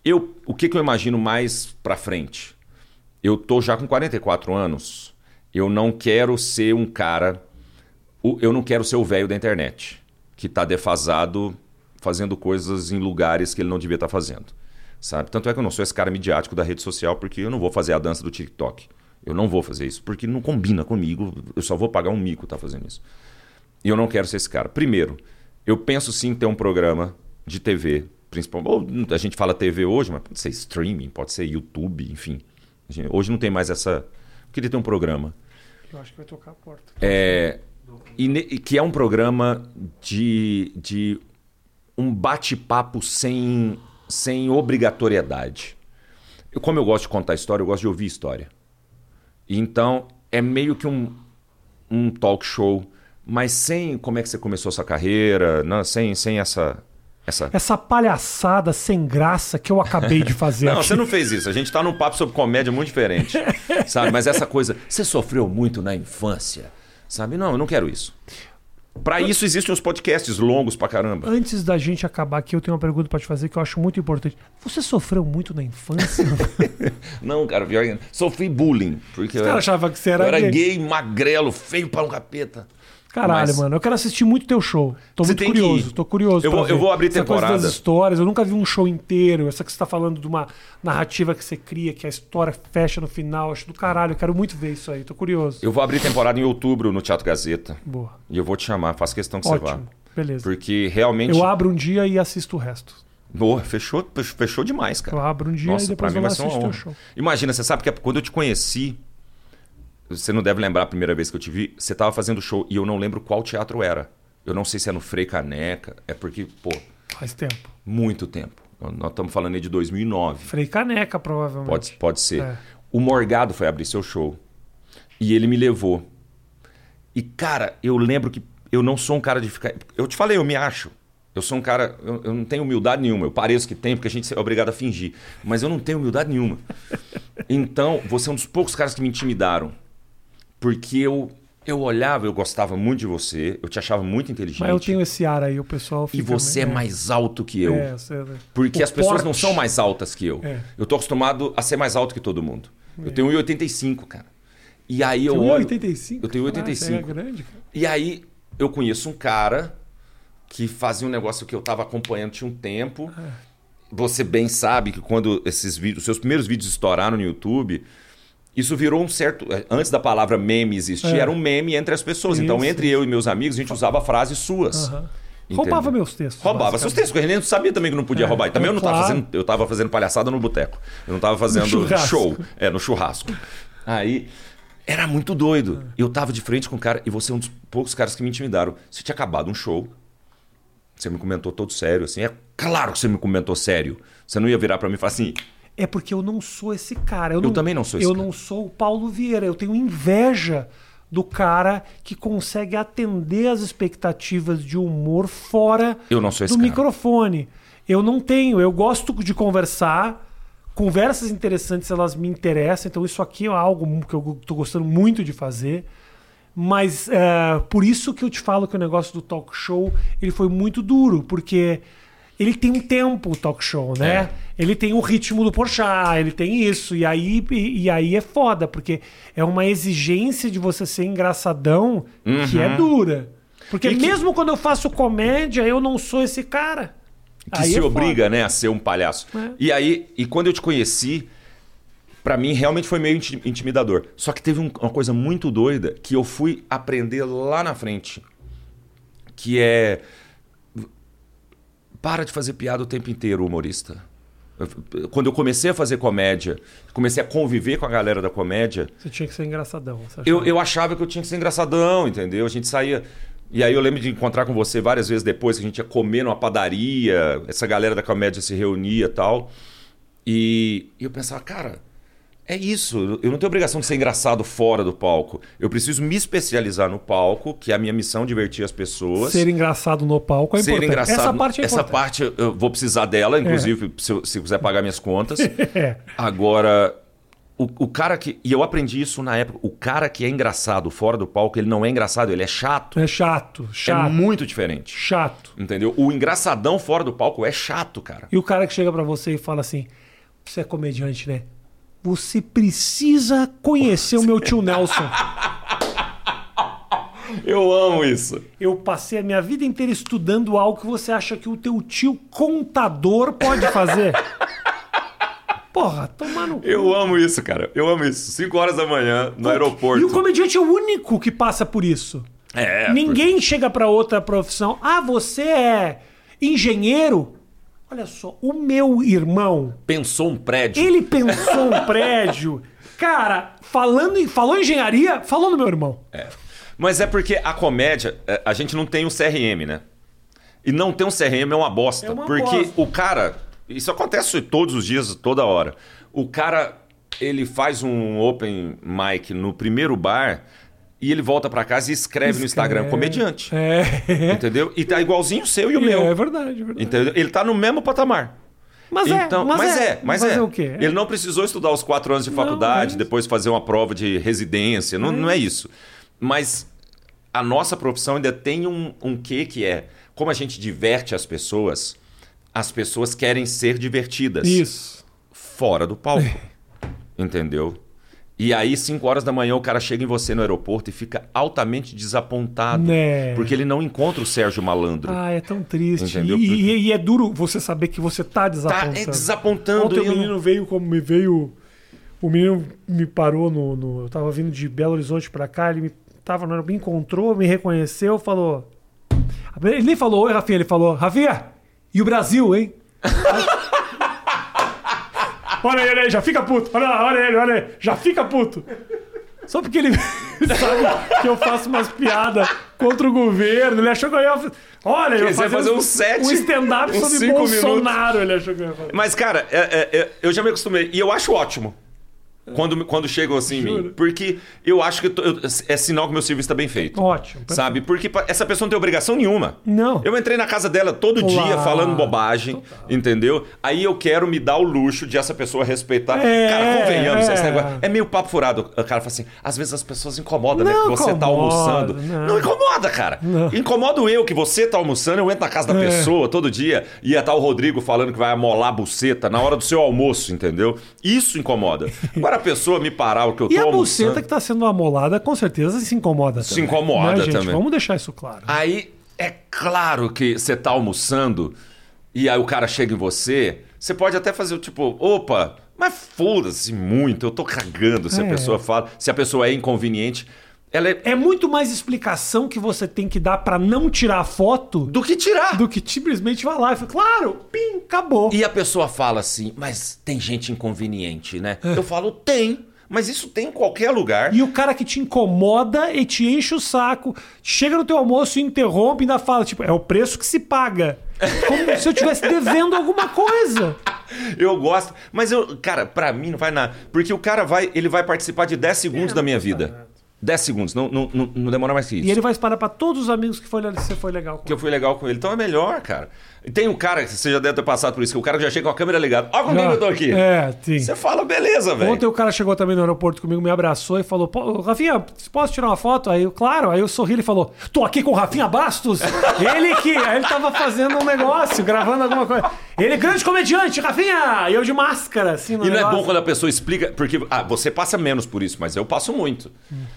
Eu, o que, que eu imagino mais para frente? Eu tô já com 44 anos. Eu não quero ser um cara. O- Eu não quero ser o velho da internet, que tá defasado fazendo coisas em lugares que ele não devia estar fazendo. Sabe? Tanto é que eu não sou esse cara midiático da rede social, porque eu não vou fazer a dança do TikTok. Eu não vou fazer isso, porque não combina comigo. Eu só vou pagar um mico tá fazendo isso. E eu não quero ser esse cara. Primeiro, eu penso sim em ter um programa de TV, principalmente. A gente fala TV hoje, mas pode ser streaming, pode ser YouTube, enfim. Hoje não tem mais essa. Eu queria ter um programa. Eu acho que vai tocar a porta. É, e, ne- que é um programa de, de um bate-papo sem, sem obrigatoriedade. Eu, como eu gosto de contar história, eu gosto de ouvir história. Então, é meio que um, um talk show, mas sem como é que você começou sua carreira, não, sem, sem essa. essa... Essa palhaçada sem graça que eu acabei de fazer Não, aqui. você não fez isso. A gente tá num papo sobre comédia muito diferente. sabe? Mas essa coisa, você sofreu muito na infância. Sabe? Não, eu não quero isso. Pra isso existem os podcasts longos pra caramba. Antes da gente acabar aqui, eu tenho uma pergunta pra te fazer que eu acho muito importante. Você sofreu muito na infância? Não, cara, pior que... Sofri bullying. Porque Os caras achavam que você era eu era gay. gay, magrelo, feio para um capeta. Caralho, Mas- mano, eu quero assistir muito teu show. Tô Você muito que curioso, tô curioso. Eu pra vou- eu vou abrir Essa coisa temporada. das histórias, eu nunca vi um show inteiro. Essa que você tá falando de uma narrativa que você cria, que a história fecha no final. Acho do caralho, eu quero muito ver isso aí, tô curioso. Eu vou abrir temporada em outubro no Teatro Gazeta. Boa. E eu vou te chamar, faço questão que você vá. Ótimo. Beleza. Porque realmente. Eu abro um dia e assisto o resto. Boa, fechou, fechou demais, cara. Eu abro um dia e Nossa, pra depois mim eu vai ser uma honra. show. Imagina, você sabe que quando eu te conheci, você não deve lembrar a primeira vez que eu te vi, você tava fazendo show e eu não lembro qual teatro era. Eu não sei se é no Frei Caneca, é porque, pô, Faz tempo. muito tempo. Nós estamos falando aí de 2009. Frei Caneca, provavelmente. Pode, pode ser. É. O Morgado foi abrir seu show. E ele me levou. E, cara, eu lembro que eu não sou um cara de ficar. Eu te falei, eu me acho. Eu sou um cara. Eu, eu não tenho humildade nenhuma. Eu pareço que tenho, porque a gente é obrigado a fingir. Mas eu não tenho humildade nenhuma. Então, você é um dos poucos caras que me intimidaram. Porque eu, eu olhava, eu gostava muito de você, eu te achava muito inteligente. Mas eu tenho esse ar aí, o pessoal E fica... você é mais alto que eu. É, você- Porque o as pessoas não porte. são mais altas que eu. É. Eu tô acostumado a ser mais alto que todo mundo. Eu tenho 1,85, cara. E aí eu olho. 1,85? Eu tenho Caralho, você 1,85. é grande, cara. E aí eu conheço um cara que fazia um negócio que eu tava acompanhando tinha um tempo. É. Você bem sabe que quando esses vídeos, seus primeiros vídeos estouraram no YouTube, isso virou um certo. Antes da palavra meme existir, É. era um meme entre as pessoas. Então, Isso. entre eu e meus amigos, a gente usava frases suas. Entendeu? Roubava meus textos. Roubava seus textos, porque a gente não sabia também que não podia É, roubar. E também eu não estava claro. fazendo, eu tava fazendo palhaçada no boteco. Eu não estava fazendo show, é, no churrasco. Aí era muito doido. Eu tava de frente com o cara e você é um dos poucos caras que me intimidaram. Você tinha acabado um show. Você me comentou todo sério assim. É claro que você me comentou sério. Você não ia virar para mim e falar assim: É porque eu não sou esse cara. Eu, também não sou esse Eu cara. não sou o Paulo Vieira. Eu tenho inveja do cara que consegue atender as expectativas de humor fora Eu não do microfone. Eu não tenho. Eu gosto de conversar. Conversas interessantes, elas me interessam. Então, isso aqui é algo que eu tô gostando muito de fazer. Mas é, por isso que eu te falo que o negócio do talk show ele foi muito duro, porque ele tem um tempo o talk show, né? É. Ele tem o ritmo do Porchat, ele tem isso. E aí, e, e aí é foda, porque é uma exigência de você ser engraçadão que é dura. Porque Uhum. E que- mesmo quando eu faço comédia, eu não sou esse cara. que Aí se é foda. obriga, né, a ser um palhaço. É. E aí, e quando eu te conheci, pra mim realmente foi meio inti- intimidador. Só que teve um- uma coisa muito doida que eu fui aprender lá na frente, que é para de fazer piada o tempo inteiro, humorista. Quando eu comecei a fazer comédia, comecei a conviver com a galera da comédia. Você tinha que ser engraçadão. Eu, eu achava que eu tinha que ser engraçadão, entendeu? A gente saía. E aí eu lembro de encontrar com você várias vezes depois, que a gente ia comer numa padaria, essa galera da comédia se reunia e tal. E, e eu pensava, cara, é isso. Eu não tenho obrigação de ser engraçado fora do palco. Eu preciso me especializar no palco, que é a minha missão divertir as pessoas. Ser engraçado no palco é Ser importante. engraçado. Essa parte é Essa importante. parte eu vou precisar dela, inclusive, se, eu- se quiser pagar minhas contas. É. Agora, o, o cara que. E eu aprendi isso na época. O cara que é engraçado fora do palco, ele não é engraçado, ele é chato. É chato, chato, É muito diferente. chato. Entendeu? O engraçadão fora do palco é chato, cara. E o cara que chega pra você e fala assim: Você é comediante, né? Você precisa conhecer o meu tio Nelson. Eu amo isso. Eu passei a minha vida inteira estudando algo que você acha que o teu tio contador pode fazer. Porra, toma no. Eu amo isso, cara. Eu amo isso. 5 horas da manhã, no aeroporto. E o comediante é o único que passa por isso. É, Ninguém chega pra outra profissão. Ah, você é engenheiro? Olha só, o meu irmão, Pensou um prédio. ele pensou um prédio. Cara, falando em, falou em engenharia, falou no meu irmão. É. Mas é porque a comédia, é, a gente não tem um CRM, né? E não ter um CRM é uma bosta. É uma porque bosta. o cara. Isso acontece todos os dias, toda hora. O cara, ele faz um open mic no primeiro bar e ele volta pra casa e escreve, no Instagram comediante. É. Entendeu? E tá igualzinho o seu e o É, meu. é verdade, é verdade. Entendeu? Ele tá no mesmo patamar. Mas é, então, mas, mas é, é, mas fazer é. o quê? Ele não precisou estudar os quatro anos de Não, faculdade, é depois fazer uma prova de residência. Não, não é isso. Mas a nossa profissão ainda tem um, um quê que é como a gente diverte as pessoas, as pessoas querem ser divertidas Isso. fora do palco. Entendeu? E aí, 5 horas da manhã, o cara chega em você no aeroporto e fica altamente desapontado. Né. Porque ele não encontra o Sérgio Malandro. Ah, é tão triste. Entendeu? E, e- e é duro você saber que você tá tá desapontando. é, desapontando. Ontem o não- menino veio como me veio. O menino me parou no. no- eu tava vindo de Belo Horizonte pra cá, ele me, tava, no- me encontrou, me reconheceu, falou. Ele nem falou, oi, Rafinha, ele falou, Rafinha, e o Brasil, hein? olha ele aí, já fica puto. Olha, lá, olha ele, olha ele, já fica puto. Só porque ele sabe que eu faço umas piadas contra o governo. Ele achou que eu ia. Olha, eu ia fazer um set, um stand-up sobre Bolsonaro. Ele achou que eu ia fazer. Mas, cara, é- é- é- eu já me acostumei. E eu acho ótimo. Quando, quando chegam assim em mim. Porque eu acho que eu tô- eu- é sinal que meu serviço está bem feito. Ótimo. Sabe? Porque essa pessoa não tem obrigação nenhuma. Não. Eu entrei na casa dela todo dia Claro. falando bobagem, entendeu? Aí eu quero me dar o luxo de essa pessoa respeitar. É, cara, convenhamos, é. esse negócio. É meio papo furado. O cara fala assim: às vezes as pessoas incomodam, né? Não Que você tá incomoda, almoçando. não. Não, incomoda, cara. Não. Incomodo eu que você tá almoçando, eu entro na casa da É. pessoa todo dia e ia estar o Rodrigo falando que vai amolar a buceta na hora do seu almoço, entendeu? Isso incomoda. Agora a pessoa me parar o que eu tô E a buceta que tá sendo amolada, com certeza se incomoda Se também. incomoda Né, gente? também. Vamos deixar isso claro. Aí é claro que você tá almoçando e aí o cara chega em você, você pode até fazer o tipo, opa, mas foda-se muito, eu tô cagando se a É. pessoa fala, se a pessoa é inconveniente. Ela é É muito mais explicação que você tem que dar pra não tirar a foto do que tirar. do que simplesmente vai lá e fala, claro, pim, acabou. E a pessoa fala assim, mas tem gente inconveniente, né? Eu falo, tem. Mas isso tem em qualquer lugar. E o cara que te incomoda e te enche o saco, chega no teu almoço e interrompe e ainda fala, tipo, é o preço que se paga. Como se eu estivesse devendo alguma coisa. Eu gosto. Mas eu, cara, pra mim não vai nada. Porque o cara vai, ele vai participar de 10 segundos da minha vida. 10 segundos, não, não, não, não demora mais que isso. E ele vai espalhar pra todos os amigos que foi, você foi legal com. que eu fui legal com ele. Então é melhor, cara. Tem um cara, que você já deve ter passado por isso, que o cara já chega com a câmera ligada. Ó com quem que eu tô aqui. É, sim. Você fala, beleza, velho. Ontem o cara chegou também no aeroporto comigo, me abraçou e falou: "Pô, Rafinha, posso tirar uma foto? Aí eu, claro, aí eu sorri e falou: tô aqui com o Rafinha Bastos. ele que. Aí ele tava fazendo um negócio, gravando alguma coisa. Ele, grande comediante, Rafinha! E eu de máscara, assim, no E não é negócio. bom quando a pessoa explica, porque ah, você passa menos por isso, mas eu passo muito.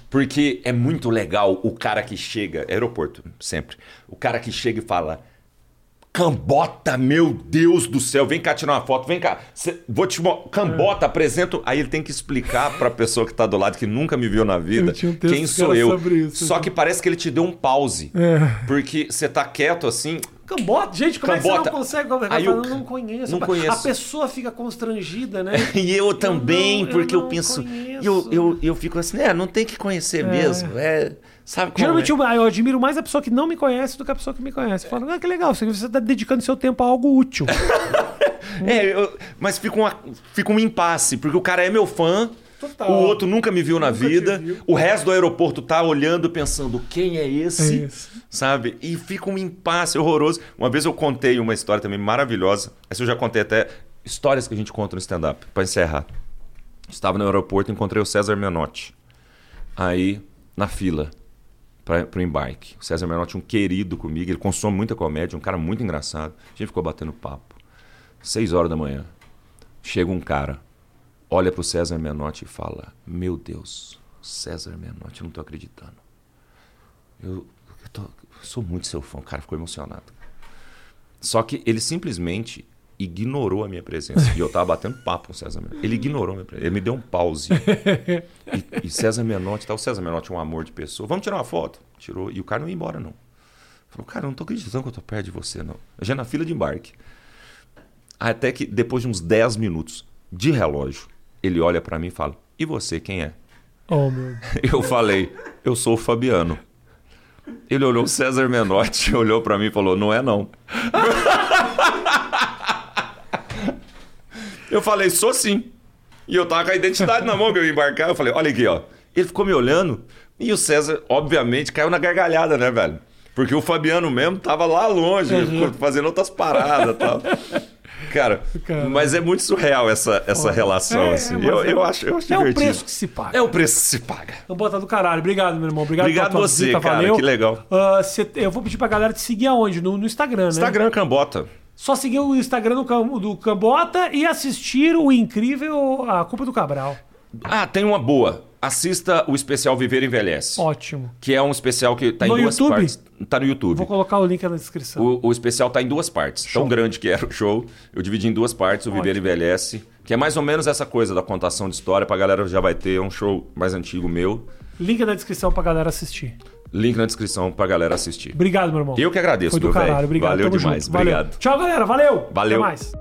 Porque é muito legal o cara que chega, aeroporto, sempre. O cara que chega e fala: Cambota, meu Deus do céu, vem cá tirar uma foto, vem cá. Cê- vou te mo- Cambota, apresento. Aí ele tem que explicar pra pessoa que tá do lado, que nunca me viu na vida, Eu tinha um quem que sou eu. sobre isso. Só que parece que ele te deu um pause. É. Porque você tá quieto assim, Cambota? Gente, como Cambota. é que você não consegue? É que Aí eu- fala, não conheço. não A conheço. pessoa fica constrangida, né? E eu também, não- eu porque eu, não penso. conheço. Eu, eu, eu fico assim, é, não tem que conhecer mesmo. É, sabe Geralmente é? eu, eu admiro mais a pessoa que não me conhece do que a pessoa que me conhece. Fala, ah, que legal, você está dedicando seu tempo a algo útil. É, eu- mas fica, uma, fica um impasse, porque o cara é meu fã, Total. o outro nunca me viu na Nunca te vida, viu. o resto do aeroporto tá olhando pensando quem é esse, É esse. sabe? E fica um impasse horroroso. Uma vez eu contei uma história também maravilhosa, essa eu já contei até, histórias que a gente conta no stand-up, pra encerrar. Estava no aeroporto e encontrei o César Menotti. Aí, na fila, para o embarque. O César Menotti, um querido comigo, ele consome muita comédia, um cara muito engraçado. A gente ficou batendo papo. Seis horas da manhã, chega um cara, olha pro César Menotti e fala: Meu Deus, César Menotti, eu não tô acreditando. Eu, eu tô- eu sou muito seu fã. O cara ficou emocionado. Só que ele simplesmente ignorou a minha presença. E eu tava batendo papo com o César Menotti. Ele ignorou a minha presença. Ele me deu um pause. E, e César Menotti, tá? O César Menotti é um amor de pessoa. Vamos tirar uma foto? Tirou. E o cara não ia embora, não. Falou, cara, eu não tô acreditando que eu tô perto de você, não. Já na fila de embarque. Até que depois de uns 10 minutos de relógio, ele olha pra mim e fala: E você, quem é? Oh, meu. Eu falei: Eu sou o Fabiano. Ele olhou o César Menotti, olhou pra mim e falou: Não é não. Eu falei: Sou sim. E eu tava com a identidade na mão que eu ia embarcar. Eu falei: Olha aqui, ó. Ele ficou me olhando e o César, obviamente, caiu na gargalhada, né, velho? Porque o Fabiano mesmo tava lá longe, Uhum. fazendo outras paradas e tal. Cara, Cara. mas é muito surreal essa, essa relação, É, assim. mas eu, é- eu acho, eu acho É o divertido. preço que se paga. É o preço que se paga. Vamos botar do caralho. Obrigado, meu irmão. Obrigado, Obrigado pela você, visita, cara. valeu. Que legal. Ah, cê- eu vou pedir pra galera te seguir aonde? No, no Instagram, né? Instagram Cambota. Só seguir o Instagram do, do Cambota e assistir o incrível A Culpa do Cabral. Ah, tem uma boa. Assista o especial Viver Envelhece. Ótimo. Que é um especial que tá No em duas YouTube? partes. Tá no YouTube. Vou colocar o link na descrição. O, o especial tá em duas partes. Tão grande que era o show. Eu dividi em duas partes, o Viver Ótimo. Envelhece. Que é mais ou menos essa coisa da contação de história. Pra galera já vai ter um show mais antigo meu. Link na descrição pra galera assistir. Link na descrição pra galera assistir. Obrigado, meu irmão. Eu que agradeço, Foi do meu velho. caralho. Obrigado. Valeu Tamo demais. junto. Valeu. Obrigado. Tchau, galera. Valeu. Valeu. Até mais.